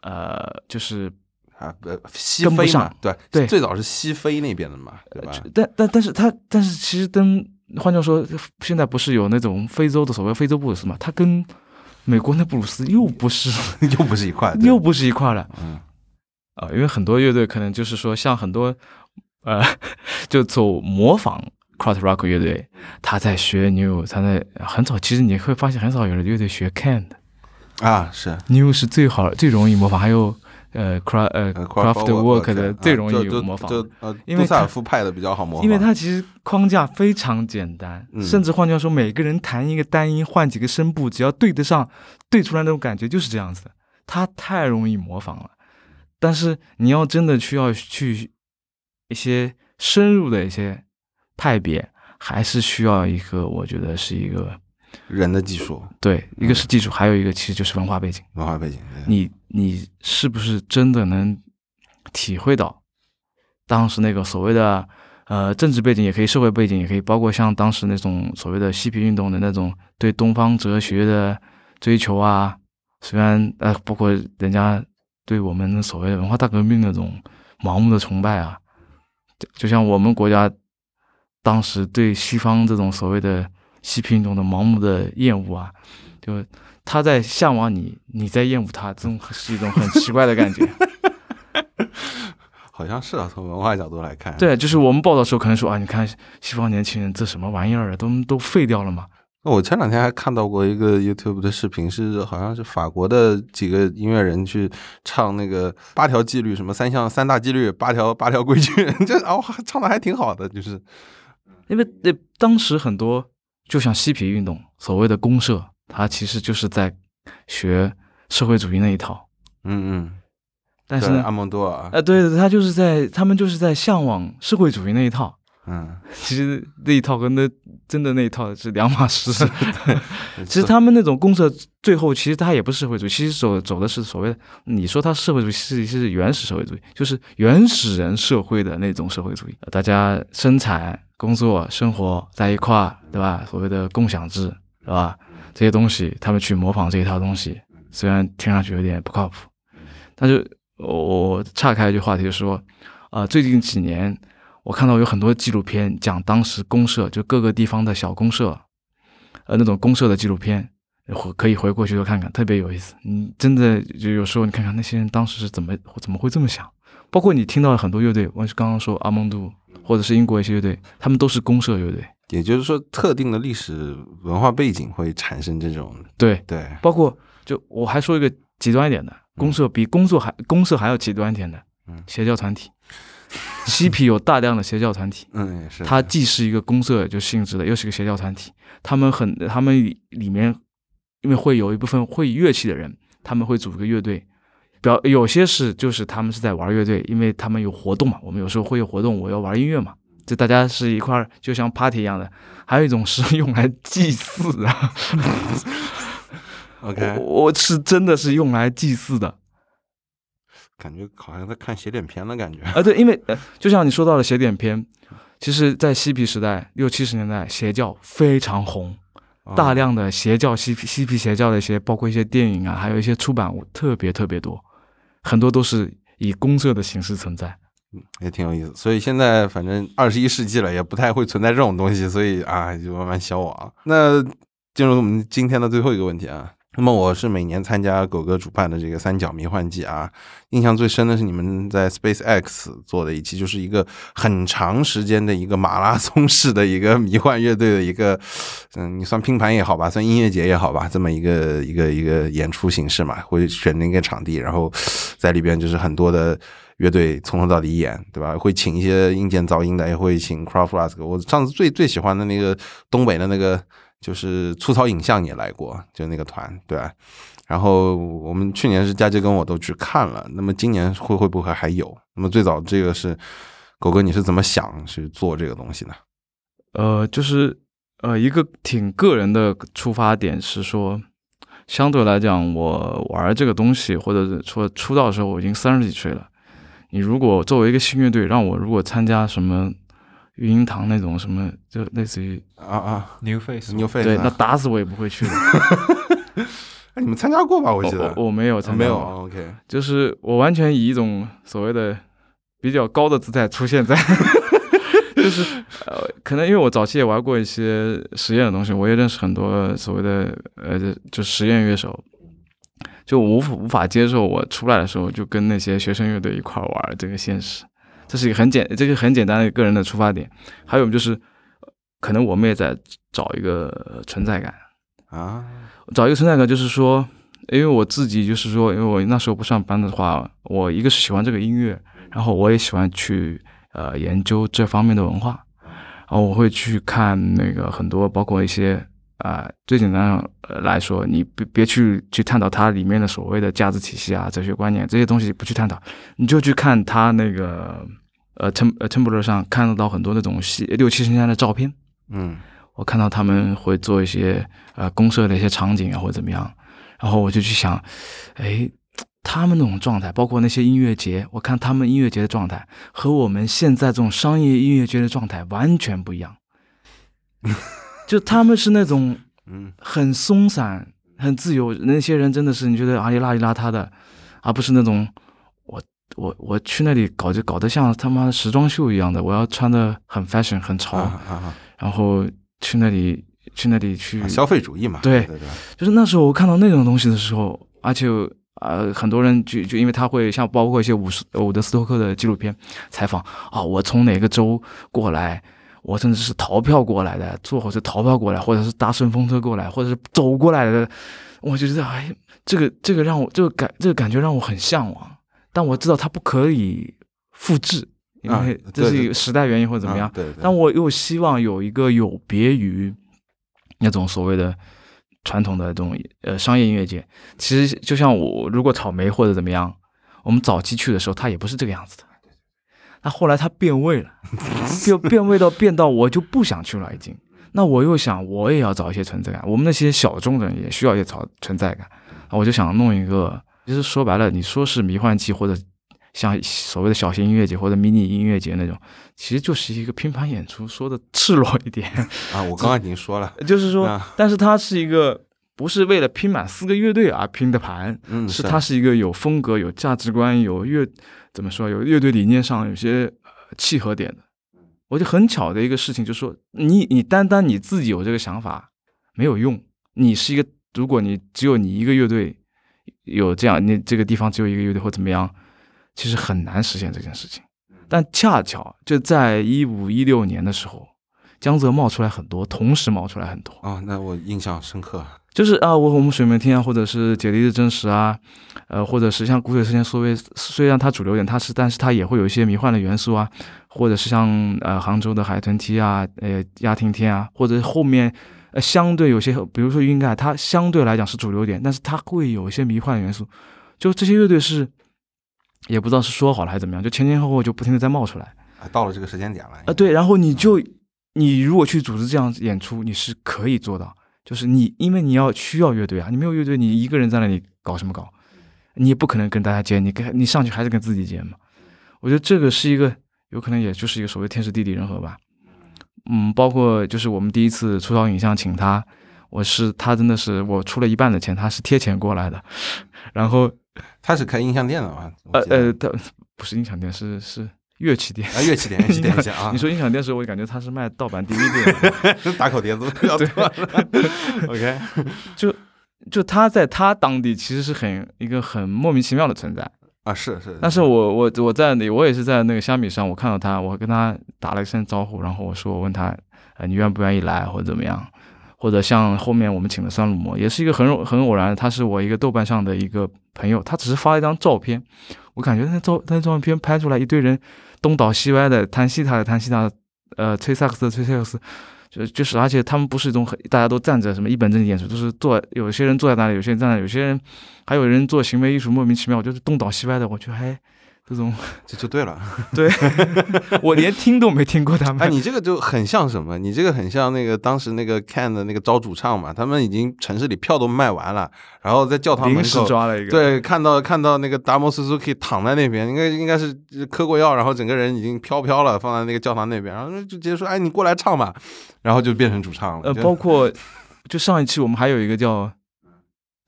呃，就是啊，呃，西非嘛，对对，最早是西非那边的嘛，对吧？但但但是它但是其实跟换句话说，现在不是有那种非洲的所谓非洲布鲁斯嘛？它跟美国那布鲁斯又不是又不是一块，又不是一块了。嗯啊，因为很多乐队可能就是说，像很多呃，就走模仿。Cross Rock 乐队，他在学 New，他在很早，其实你会发现很少有人乐队学 Can 的啊，是 New 是最好最容易模仿，还有呃 Craft 呃 Craft Work 的最容易模仿，就呃杜塞尔夫派的比较好模仿，因为它其实框架非常简单，甚至换句话说，每个人弹一个单音，换几个声部，只要对得上，对出来那种感觉就是这样子的，它太容易模仿了。但是你要真的需要去一些深入的一些。派别还是需要一个，我觉得是一个人的技术。对，一个是技术，还有一个其实就是文化背景。文化背景，你你是不是真的能体会到当时那个所谓的呃政治背景，也可以社会背景，也可以包括像当时那种所谓的嬉皮运动的那种对东方哲学的追求啊？虽然呃，包括人家对我们所谓的文化大革命那种盲目的崇拜啊，就就像我们国家。当时对西方这种所谓的嬉皮运动的盲目的厌恶啊，就他在向往你，你在厌恶他，这种是一种很奇怪的感觉。好像是啊，从文化角度来看，对，就是我们报道时候可能说啊，你看西方年轻人这什么玩意儿啊，都都废掉了嘛。那我前两天还看到过一个 YouTube 的视频，是好像是法国的几个音乐人去唱那个八条纪律，什么三项三大纪律，八条八条规矩，这哦唱的还挺好的，就是。因为那当时很多，就像嬉皮运动，所谓的公社，它其实就是在学社会主义那一套。嗯嗯。但是呢阿蒙多尔，呃，对对，他就是在他们就是在向往社会主义那一套，嗯，其实那一套跟那真的那一套是两码事。其实他们那种公社最后其实他也不是社会主义，其实走走的是所谓的你说他社会主义，其实是原始社会主义，就是原始人社会的那种社会主义，大家生产、工作、生活在一块，对吧？所谓的共享制，对吧？这些东西他们去模仿这一套东西，虽然听上去有点不靠谱，但是我我岔开一句话题说，啊、最近几年。我看到有很多纪录片讲当时公社，就各个地方的小公社，呃，那种公社的纪录片，回可以回过去多看看，特别有意思。你真的就有时候你看看那些人当时是怎么怎么会这么想，包括你听到很多乐队，我刚刚说阿蒙杜，或者是英国一些乐队，他们都是公社乐队，也就是说，特定的历史文化背景会产生这种对，对，包括就我还说一个极端一点的，公社比工作还公社还要极端一点的，嗯邪教团体。嬉皮有大量的邪教团体，嗯，也是它既是一个公社就性质的，又是个邪教团体。他们很，他们里里面因为会有一部分会乐器的人，他们会组一个乐队。表有些是就是他们是在玩乐队，因为他们有活动嘛。我们有时候会有活动，我要玩音乐嘛，就大家是一块儿，就像 party 一样的。还有一种是用来祭祀啊，OK，我我是真的是用来祭祀的。感觉好像在看邪典片的感觉。啊，对，因为呃，就像你说到的邪典片，其实，在嬉皮时代，六七十年代，邪教非常红，哦大量的邪教、嬉皮、嬉皮邪教的一些，包括一些电影啊，还有一些出版物，特别特别多，很多都是以公社的形式存在。嗯也挺有意思。所以现在反正二十一世纪了，也不太会存在这种东西，所以啊，就慢慢消亡。那进入我们今天的最后一个问题啊。那么我是每年参加狗哥主办的这个三角迷幻季啊，印象最深的是你们在 SpaceX 做的一期，就是一个很长时间的一个马拉松式的一个迷幻乐队的一个，嗯，你算拼盘也好吧，算音乐节也好吧，这么一个一个一个演出形式嘛，会选那个场地，然后在里边就是很多的。乐队从头到底演，对吧？会请一些硬件噪音的，也会请 CROFLASK。我上次最最喜欢的那个东北的那个就是粗糙影像也来过，就那个团，对吧？然后我们去年是佳杰跟我都去看了，那么今年会会不会还有？那么最早这个是狗哥，你是怎么想去做这个东西呢？呃，就是呃，一个挺个人的出发点是说，相对来讲，我玩这个东西，或者说出道的时候，我已经三十几岁了。你如果作为一个新乐队，让我如果参加什么育婴堂那种什么，就类似于啊啊。New Face，牛肺对，那打死我也不会去的。哎你们参加过吧？我我记得？我我没有参加没有，OK，就是我完全以一种所谓的比较高的姿态出现在 就是呃，可能因为我早期也玩过一些实验的东西，我也认识很多所谓的呃，就就实验乐手，就无法无法接受我出来的时候就跟那些学生乐队一块玩这个现实，这是一个很简这个很简单的个人的出发点。还有就是，呃可能我们也在找一个呃存在感。啊，找一个存在感，就是说，因为我自己就是说，因为我那时候不上班的话，我一个是喜欢这个音乐，然后我也喜欢去呃研究这方面的文化，然后我会去看那个很多，包括一些啊、呃最简单呃来说，你别别去去探讨它里面的所谓的价值体系啊、哲学观念这些东西不去探讨，你就去看它那个呃 tem 呃 Tumblr 上看得到很多那种系六七十年代的照片。嗯。我看到他们会做一些呃公社的一些场景啊，或者怎么样，然后我就去想，哎，他们那种状态，包括那些音乐节，我看他们音乐节的状态和我们现在这种商业音乐节的状态完全不一样，就他们是那种嗯。很松散、很自由，那些人真的是你觉得啊，里邋里邋遢的，而不是那种我我我去那里搞就搞得像他妈的时装秀一样的，我要穿的很 fashion 很潮，啊啊然后去那里去那里去啊，消费主义嘛，对。对对，就是那时候我看到那种东西的时候，而且呃很多人就就因为他会像包括一些伍斯伍德斯托克的纪录片采访啊，我从哪个州过来，我甚至是逃票过来的，坐火车逃票过来，或者是搭顺风车过来，或者是走过来的，我就觉得哎，这个这个让我这个感这个感觉让我很向往，但我知道它不可以复制，因啊为这是一个时代原因或者怎么样但我又希望有一个有别于那种所谓的传统的这种呃商业音乐节。其实就像我如果草莓或者怎么样，我们早期去的时候，它也不是这个样子的。那后来它变味了，变变味到变到我就不想去了，已经。那我又想，我也要找一些存在感。我们那些小众的人也需要一些存存在感。我就想弄一个，其实说白了，你说是迷幻季或者像所谓的小型音乐节或者迷你音乐节那种，其实就是一个拼盘演出。说的赤裸一点 啊，我刚刚已经说了，就是说，但是它是一个不是为了拼满四个乐队而拼的盘，嗯，是它是一个有风格、有价值观、有乐怎么说，有乐队理念上有些契合点的。我就很巧的一个事情，就是说，你你单单你自己有这个想法没有用，你是一个。如果你只有你一个乐队有这样，你这个地方只有一个乐队或怎么样，其实很难实现这件事情。但恰巧就在一五一六年的时候，江泽冒出来很多，同时冒出来很多啊，那我印象深刻。就是啊，我我们水门天啊，或者是姐弟的真实啊，呃，或者是像古水之间所谓，虽然它主流点，它是，但是它也会有一些迷幻的元素啊，或者是像呃杭州的海豚梯啊，呃亚听天啊，或者后面。呃，相对有些，比如说云盖，它相对来讲是主流点，但是它会有一些迷幻元素。就这些乐队是，也不知道是说好了还是怎么样，就前前后后就不停的在冒出来。啊，到了这个时间点了。啊，对，然后你就，你如果去组织这样演出，你是可以做到，就是你，因为你要需要乐队啊，你没有乐队，你一个人在那里搞什么搞？你也不可能跟大家接，你跟你上去还是跟自己接嘛。我觉得这个是一个，有可能也就是一个所谓天时地利人和吧。嗯，包括就是我们第一次出道影像请他，我是他真的是我出了一半的钱，他是贴钱过来的。然后他是开音像店的嘛？呃呃，他不是音响店，是是乐器店啊，乐器店，乐器店 一下啊。你说音响店时，我感觉他是卖盗版 DVD，的 打口碟子。对，OK，就就他在他当地其实是很一个很莫名其妙的存在。啊，是是，但是我我我在那，我也是在那个虾米上，我看到他，我跟他打了一声招呼，然后我说，我问他，呃，你愿不愿意来，或者怎么样，或者像后面我们请的酸鲁模，也是一个很很偶然，他是我一个豆瓣上的一个朋友，他只是发了一张照片，我感觉那照那照片拍出来一堆人东倒西歪的弹西塔的弹西塔，呃，吹萨克斯吹萨克斯。就就是，而且他们不是一种很大家都站着什么一本正经演出，都是坐，有些人坐在那里，有些人站在，有些人还有人做行为艺术，莫名其妙，就是东倒西歪的，我觉得还。这种 这就对了，对 我连听都没听过他们。哎，你这个就很像什么？你这个很像那个当时那个看的那个招主唱嘛，他们已经城市里票都卖完了，然后在教堂门口抓了一个，对，看到看到那个达摩斯 Suzuki 躺在那边，应该应该是嗑过药，然后整个人已经飘飘了，放在那个教堂那边，然后就直接说：“哎，你过来唱吧。”然后就变成主唱了。呃，包括就上一期我们还有一个叫。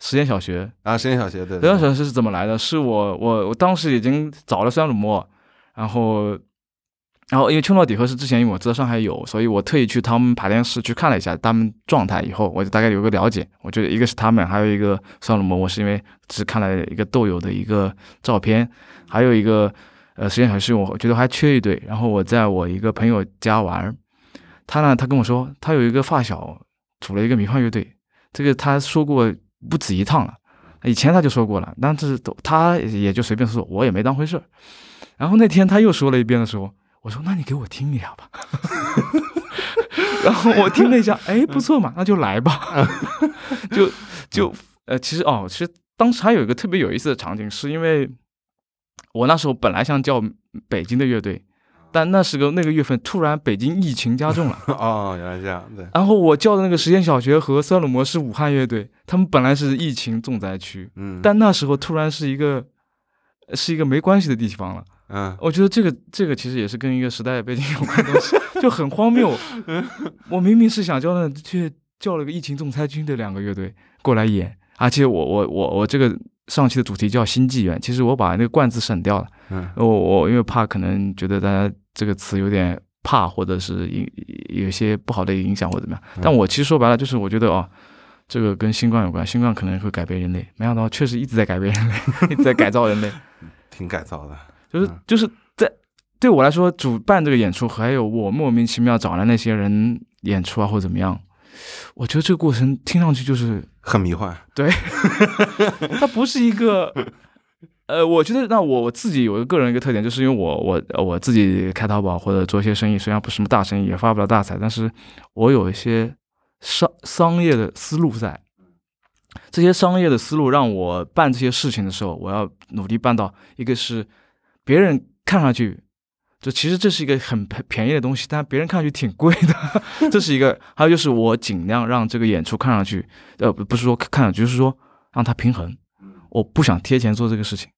实验小学啊，实验小学对，实验小学是怎么来的？是我我我当时已经找了酸鲁莫，然后然后因为秋诺底河是之前因为我知道上海有，所以我特意去他们排练室去看了一下他们状态以后，我就大概有个了解。我觉得一个是他们，还有一个酸鲁莫，我是因为只看了一个豆友的一个照片，还有一个呃实验小学，我觉得还缺一对。然后我在我一个朋友家玩，他呢他跟我说他有一个发小组了一个迷幻乐队，这个他说过。不止一趟了，以前他就说过了，但是他也就随便说，我也没当回事儿。然后那天他又说了一遍的时候，我说：“那你给我听一下吧。”然后我听了一下，哎，不错嘛，那就来吧。就就呃，其实哦，其实当时还有一个特别有意思的场景，是因为我那时候本来想叫北京的乐队。但那是个那个月份，突然北京疫情加重了。哦，原来这样。对。然后我叫的那个实验小学和酸鲁摩是武汉乐队，他们本来是疫情重灾区。嗯。但那时候突然是一个，是一个没关系的地方了。嗯。我觉得这个这个其实也是跟一个时代背景有关东西，就很荒谬。我明明是想叫的，却叫了个疫情重灾区的两个乐队过来演，而且我我我我这个。上期的主题叫新纪元，其实我把那个“冠”字省掉了。嗯，我我因为怕可能觉得大家这个词有点怕，或者是有有些不好的影响或者怎么样。但我其实说白了，就是我觉得哦，这个跟新冠有关，新冠可能会改变人类。没想到确实一直在改变人类，一直在改造人类，挺改造的。就是就是在对我来说，主办这个演出，还有我莫名其妙找来那些人演出啊，或者怎么样。我觉得这个过程听上去就是很迷幻，对，它不是一个，呃，我觉得那我我自己有一个个人一个特点，就是因为我我我自己开淘宝或者做一些生意，虽然不是什么大生意，也发不了大财，但是我有一些商商业的思路在，这些商业的思路让我办这些事情的时候，我要努力办到一个是别人看上去。就其实这是一个很便便宜的东西，但别人看上去挺贵的，这是一个。还有就是我尽量让这个演出看上去，呃，不是说看上去，就是说让它平衡。我不想贴钱做这个事情，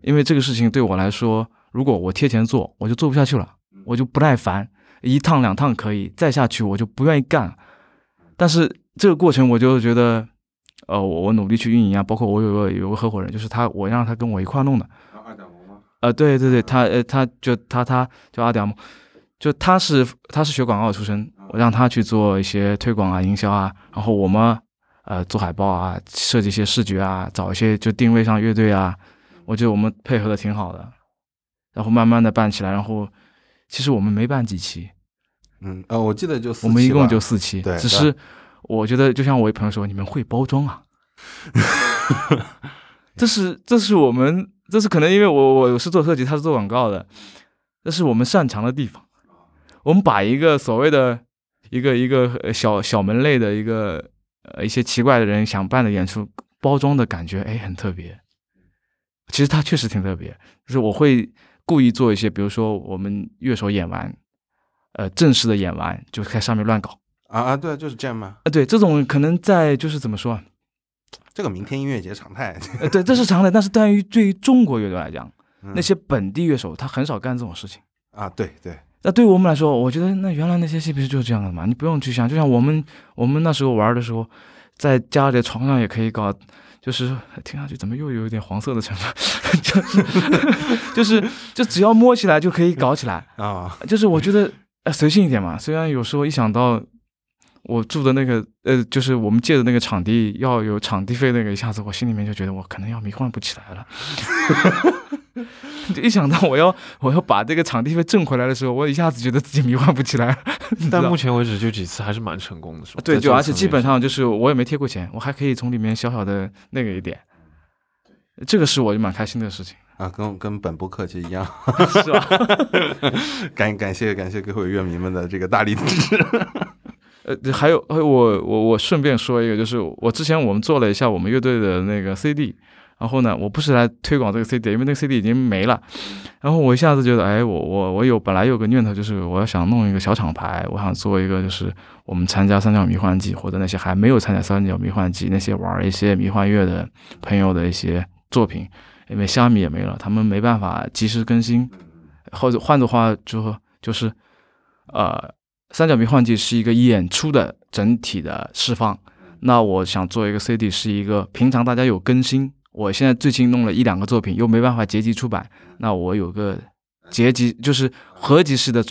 因为这个事情对我来说，如果我贴钱做，我就做不下去了，我就不耐烦。一趟两趟可以，再下去我就不愿意干。但是这个过程我就觉得，呃，我我努力去运营啊，包括我有个有个合伙人，就是他，我让他跟我一块弄的。呃，对对对，他呃，他就他他就阿屌就他是他是学广告出身，我让他去做一些推广啊、营销啊，然后我们呃做海报啊、设计一些视觉啊、找一些就定位上乐队啊，我觉得我们配合的挺好的，然后慢慢的办起来，然后其实我们没办几期，嗯呃，我记得就我们一共就四期，对，只是我觉得就像我一朋友说，你们会包装啊，这是这是我们。这是可能因为我我是做设计，他是做广告的，这是我们擅长的地方。我们把一个所谓的一个一个小小门类的一个呃一些奇怪的人想办的演出包装的感觉，哎，很特别。其实他确实挺特别，就是我会故意做一些，比如说我们乐手演完，呃，正式的演完就在上面乱搞啊啊，对，就是这样嘛？啊，对，这种可能在就是怎么说？这个明天音乐节常态，呃，对，这是常态。但是对于对于中国乐队来讲，那些本地乐手他很少干这种事情啊。对对。那对于我们来说，我觉得那原来那些戏不是就是这样的嘛？你不用去想，就像我们我们那时候玩的时候，在家里床上也可以搞，就是听上去怎么又有一点黄色的成分，就是 就是就只要摸起来就可以搞起来啊。就是我觉得呃随性一点嘛。虽然有时候一想到。我住的那个，呃，就是我们借的那个场地要有场地费，那个一下子我心里面就觉得我可能要迷幻不起来了。就一想到我要我要把这个场地费挣回来的时候，我一下子觉得自己迷幻不起来。但目前为止就几次还是蛮成功的，是吧？对，就而且基本上就是我也没贴过钱，我还可以从里面小小的那个一点，这个是我就蛮开心的事情啊，跟跟本部客气一样，是吧？感感谢感谢各位乐迷们的这个大力支持。呃，还有，还有我我我顺便说一个，就是我之前我们做了一下我们乐队的那个 CD，然后呢，我不是来推广这个 CD，因为那个 CD 已经没了，然后我一下子觉得，哎，我我我有本来有个念头，就是我要想弄一个小厂牌，我想做一个，就是我们参加三角迷幻季或者那些还没有参加三角迷幻季那些玩一些迷幻乐的朋友的一些作品，因为虾米也没了，他们没办法及时更新，或者换的话就就是，呃。三角迷幻季是一个演出的整体的释放，那我想做一个 CD，是一个平常大家有更新。我现在最近弄了一两个作品，又没办法结集出版，那我有个结集，就是合集式的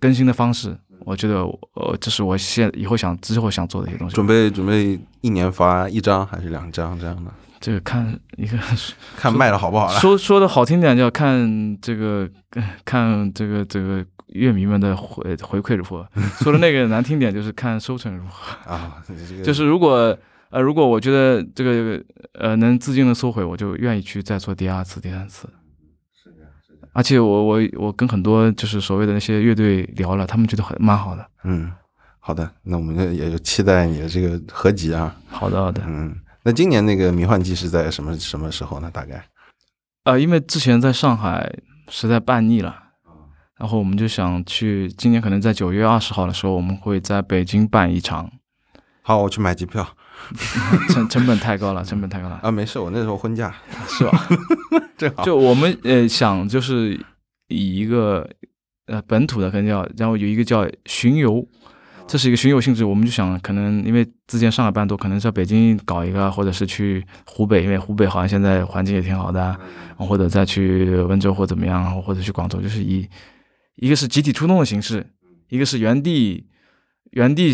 更新的方式。我觉得，呃，这是我现以后想之后想做的一些东西。准备准备一年发一张还是两张这样的？这个看一个看卖的好不好了。说说的好听点叫看这个看这个这个。乐迷们的回回馈如何？说的那个难听点就是看收成如何啊。就是如果呃，如果我觉得这个呃能资金的收回，我就愿意去再做第二次、第三次。是的，是的。而且我我我跟很多就是所谓的那些乐队聊了，他们觉得很蛮好的。嗯，好的，那我们也就期待你的这个合集啊。好的，好的。嗯，那今年那个迷幻季是在什么什么时候呢？大概？呃，因为之前在上海实在办腻了。然后我们就想去，今年可能在九月二十号的时候，我们会在北京办一场。好，我去买机票。成成本太高了，成本太高了。啊，没事，我那时候婚假，是吧？正好。就我们呃想，就是以一个呃本土的，可能叫，然后有一个叫巡游，这是一个巡游性质。我们就想，可能因为之前上海办多，可能在北京搞一个，或者是去湖北，因为湖北好像现在环境也挺好的，或者再去温州或怎么样，或者去广州，就是以。一个是集体出动的形式，一个是原地原地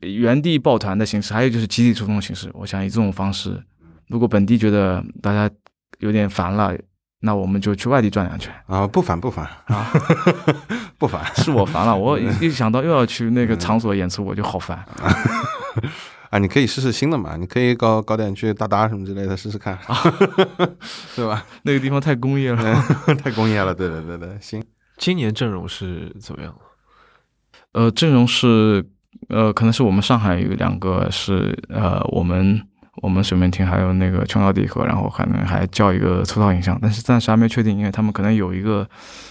原地抱团的形式，还有就是集体出动的形式。我想以这种方式，如果本地觉得大家有点烦了，那我们就去外地转两圈啊！不烦不烦啊，不烦，是我烦了。我 一想到又要去那个场所演出，我就好烦 啊！你可以试试新的嘛，你可以搞搞点去大达什么之类的试试看，对吧？那个地方太工业了，太工业了。对对对对，行。今年阵容是怎么样？呃，阵容是呃，可能是我们上海有两个是呃，我们我们水门厅还有那个琼瑶底河，然后可能还叫一个粗糙影像，但是暂时还没确定，因为他们可能有一个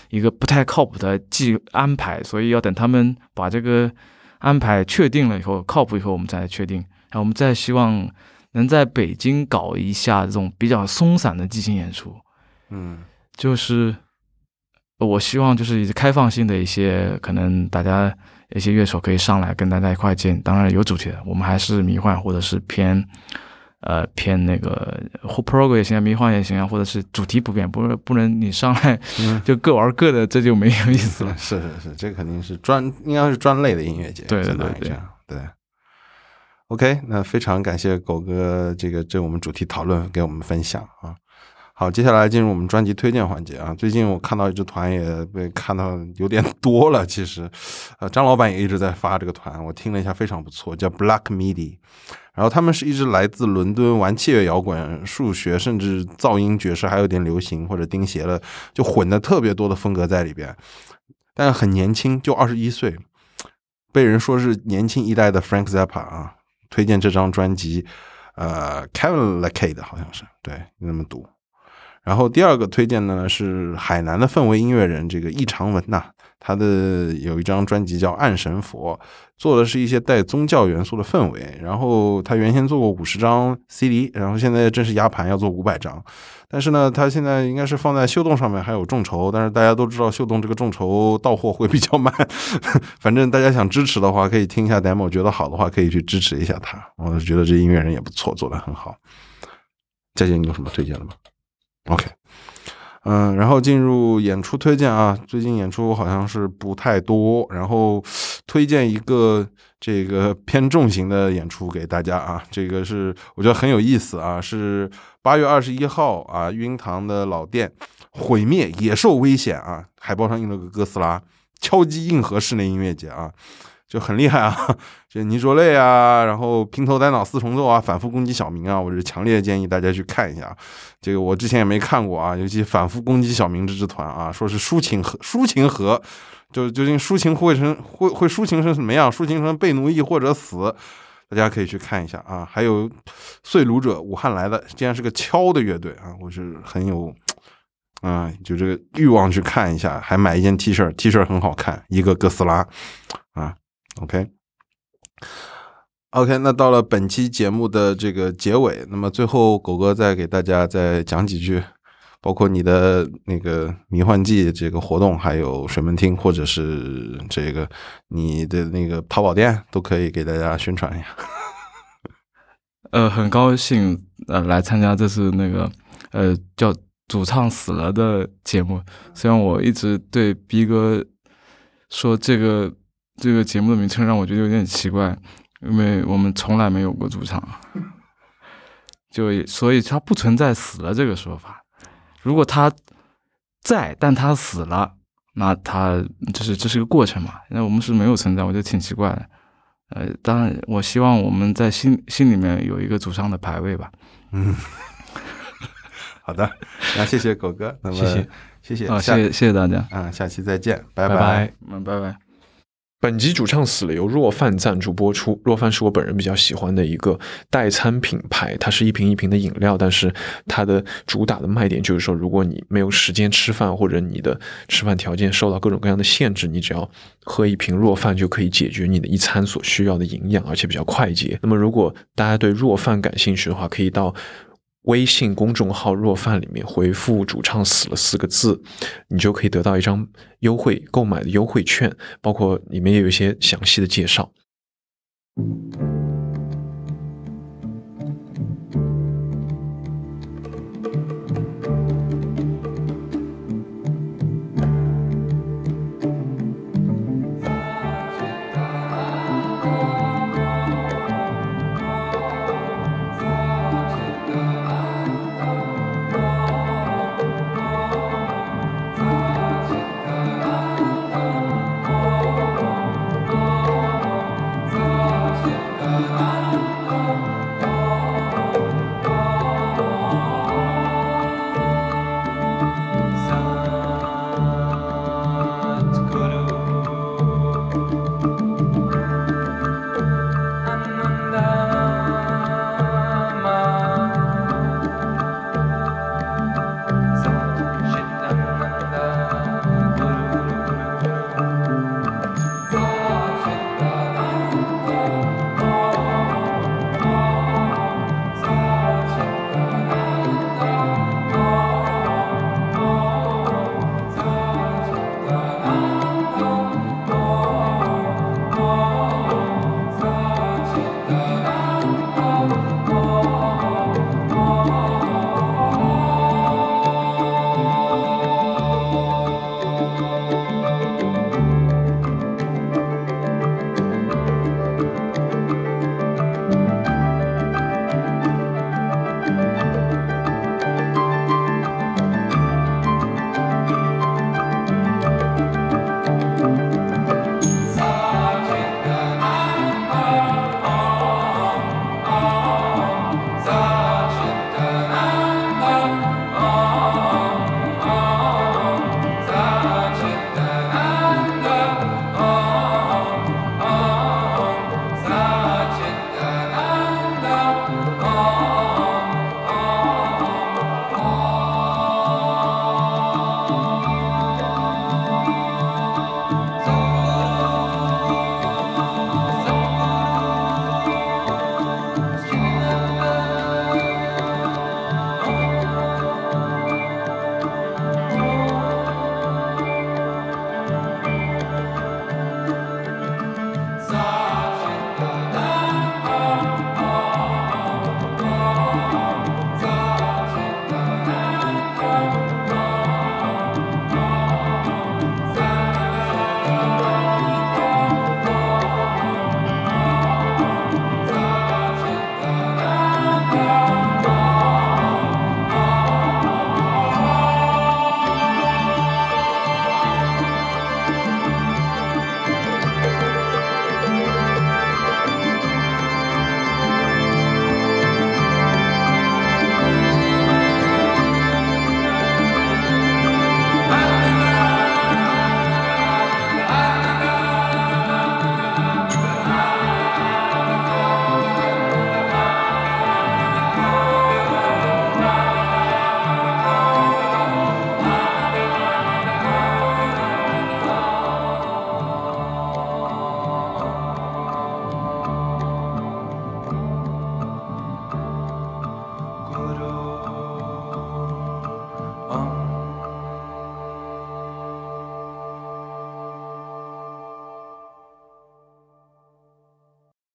一个不太靠谱的计安排，所以要等他们把这个安排确定了以后，靠谱以后我们再确定。然后我们再希望能在北京搞一下这种比较松散的即兴演出，嗯就是我希望就是一些开放性的一些，可能大家一些乐手可以上来跟大家一块见，当然有主题的，我们还是迷幻或者是偏呃偏那个或 prog 也行啊，迷幻也行啊，或者是主题不变，不是不能你上来嗯，就各玩各的，这就没有意思了。是是是，这肯定是专应该是专类的音乐节，对对对对对。OK，那非常感谢狗哥这个这我们主题讨论给我们分享啊。好，接下来进入我们专辑推荐环节啊。最近我看到一支团也被看到有点多了，其实，呃，张老板也一直在发这个团，我听了一下，非常不错，叫 Black Midi。然后他们是一支来自伦敦玩器乐摇滚、数学，甚至噪音爵士，还有点流行或者钉鞋了，就混的特别多的风格在里边。但很年轻，就二十一岁，被人说是年轻一代的 Frank Zappa 啊。推荐这张专辑，呃，Kevin Lacade 好像是对那么读。然后第二个推荐呢是海南的氛围音乐人这个易长文呐、他的有一张专辑叫《暗神佛》，做的是一些带宗教元素的氛围。然后他原先做过五十张 CD，然后现在正式压盘要做五百张。但是呢，他现在应该是放在秀动上面还有众筹，但是大家都知道秀动这个众筹到货会比较慢。反正大家想支持的话，可以听一下 demo，觉得好的话可以去支持一下他。我觉得这音乐人也不错，做的很好。佳姐，你有什么推荐的吗？OK，嗯，然后进入演出推荐啊，最近演出好像是不太多，然后推荐一个这个偏重型的演出给大家啊，这个是我觉得很有意思啊，是八月二十一号啊，育婴堂的老店毁灭野兽危险啊，海报上印了个哥斯拉，敲击硬核室内音乐节啊。就很厉害啊，这泥浊泪啊，然后平头呆脑四重奏啊，反复攻击小明啊，我是强烈建议大家去看一下。这个我之前也没看过啊，尤其反复攻击小明这支团啊，说是抒情和抒情和，就究竟抒情会成会会抒情成什么样？抒情成被奴役或者死，大家可以去看一下啊。还有碎炉者武汉来的，竟然是个敲的乐队啊，我是很有。啊、就这个欲望去看一下，还买一件 T 恤，T 恤很好看，一个哥斯拉，啊，OK。OK，那到了本期节目的这个结尾，那么最后狗哥再给大家再讲几句，包括你的那个迷幻季这个活动，还有水门厅，或者是这个你的那个淘宝店，都可以给大家宣传一下。呃，很高兴呃来参加这次那个呃叫主唱死了的节目。虽然我一直对逼哥说这个这个节目的名称让我觉得有点奇怪，因为我们从来没有过主唱，就所以他不存在死了这个说法。如果他在，但他死了，那他就是这是个过程嘛。那我们是没有存在，我觉得挺奇怪的。呃，当然，我希望我们在心心里面有一个主唱的排位吧。嗯，好的，那谢谢狗哥，那么谢谢谢谢，啊，谢谢谢谢大家，嗯，下期再见，拜拜拜。嗯，拜拜。本集主唱死了由若饭赞助播出。若饭是我本人比较喜欢的一个代餐品牌，它是一瓶一瓶的饮料，但是它的主打的卖点就是说，如果你没有时间吃饭，或者你的吃饭条件受到各种各样的限制，你只要喝一瓶若饭就可以解决你的一餐所需要的营养，而且比较快捷。那么，如果大家对若饭感兴趣的话，可以到。微信公众号“若饭”里面回复“主唱死了”四个字，你就可以得到一张优惠购买的优惠券，包括里面也有一些详细的介绍。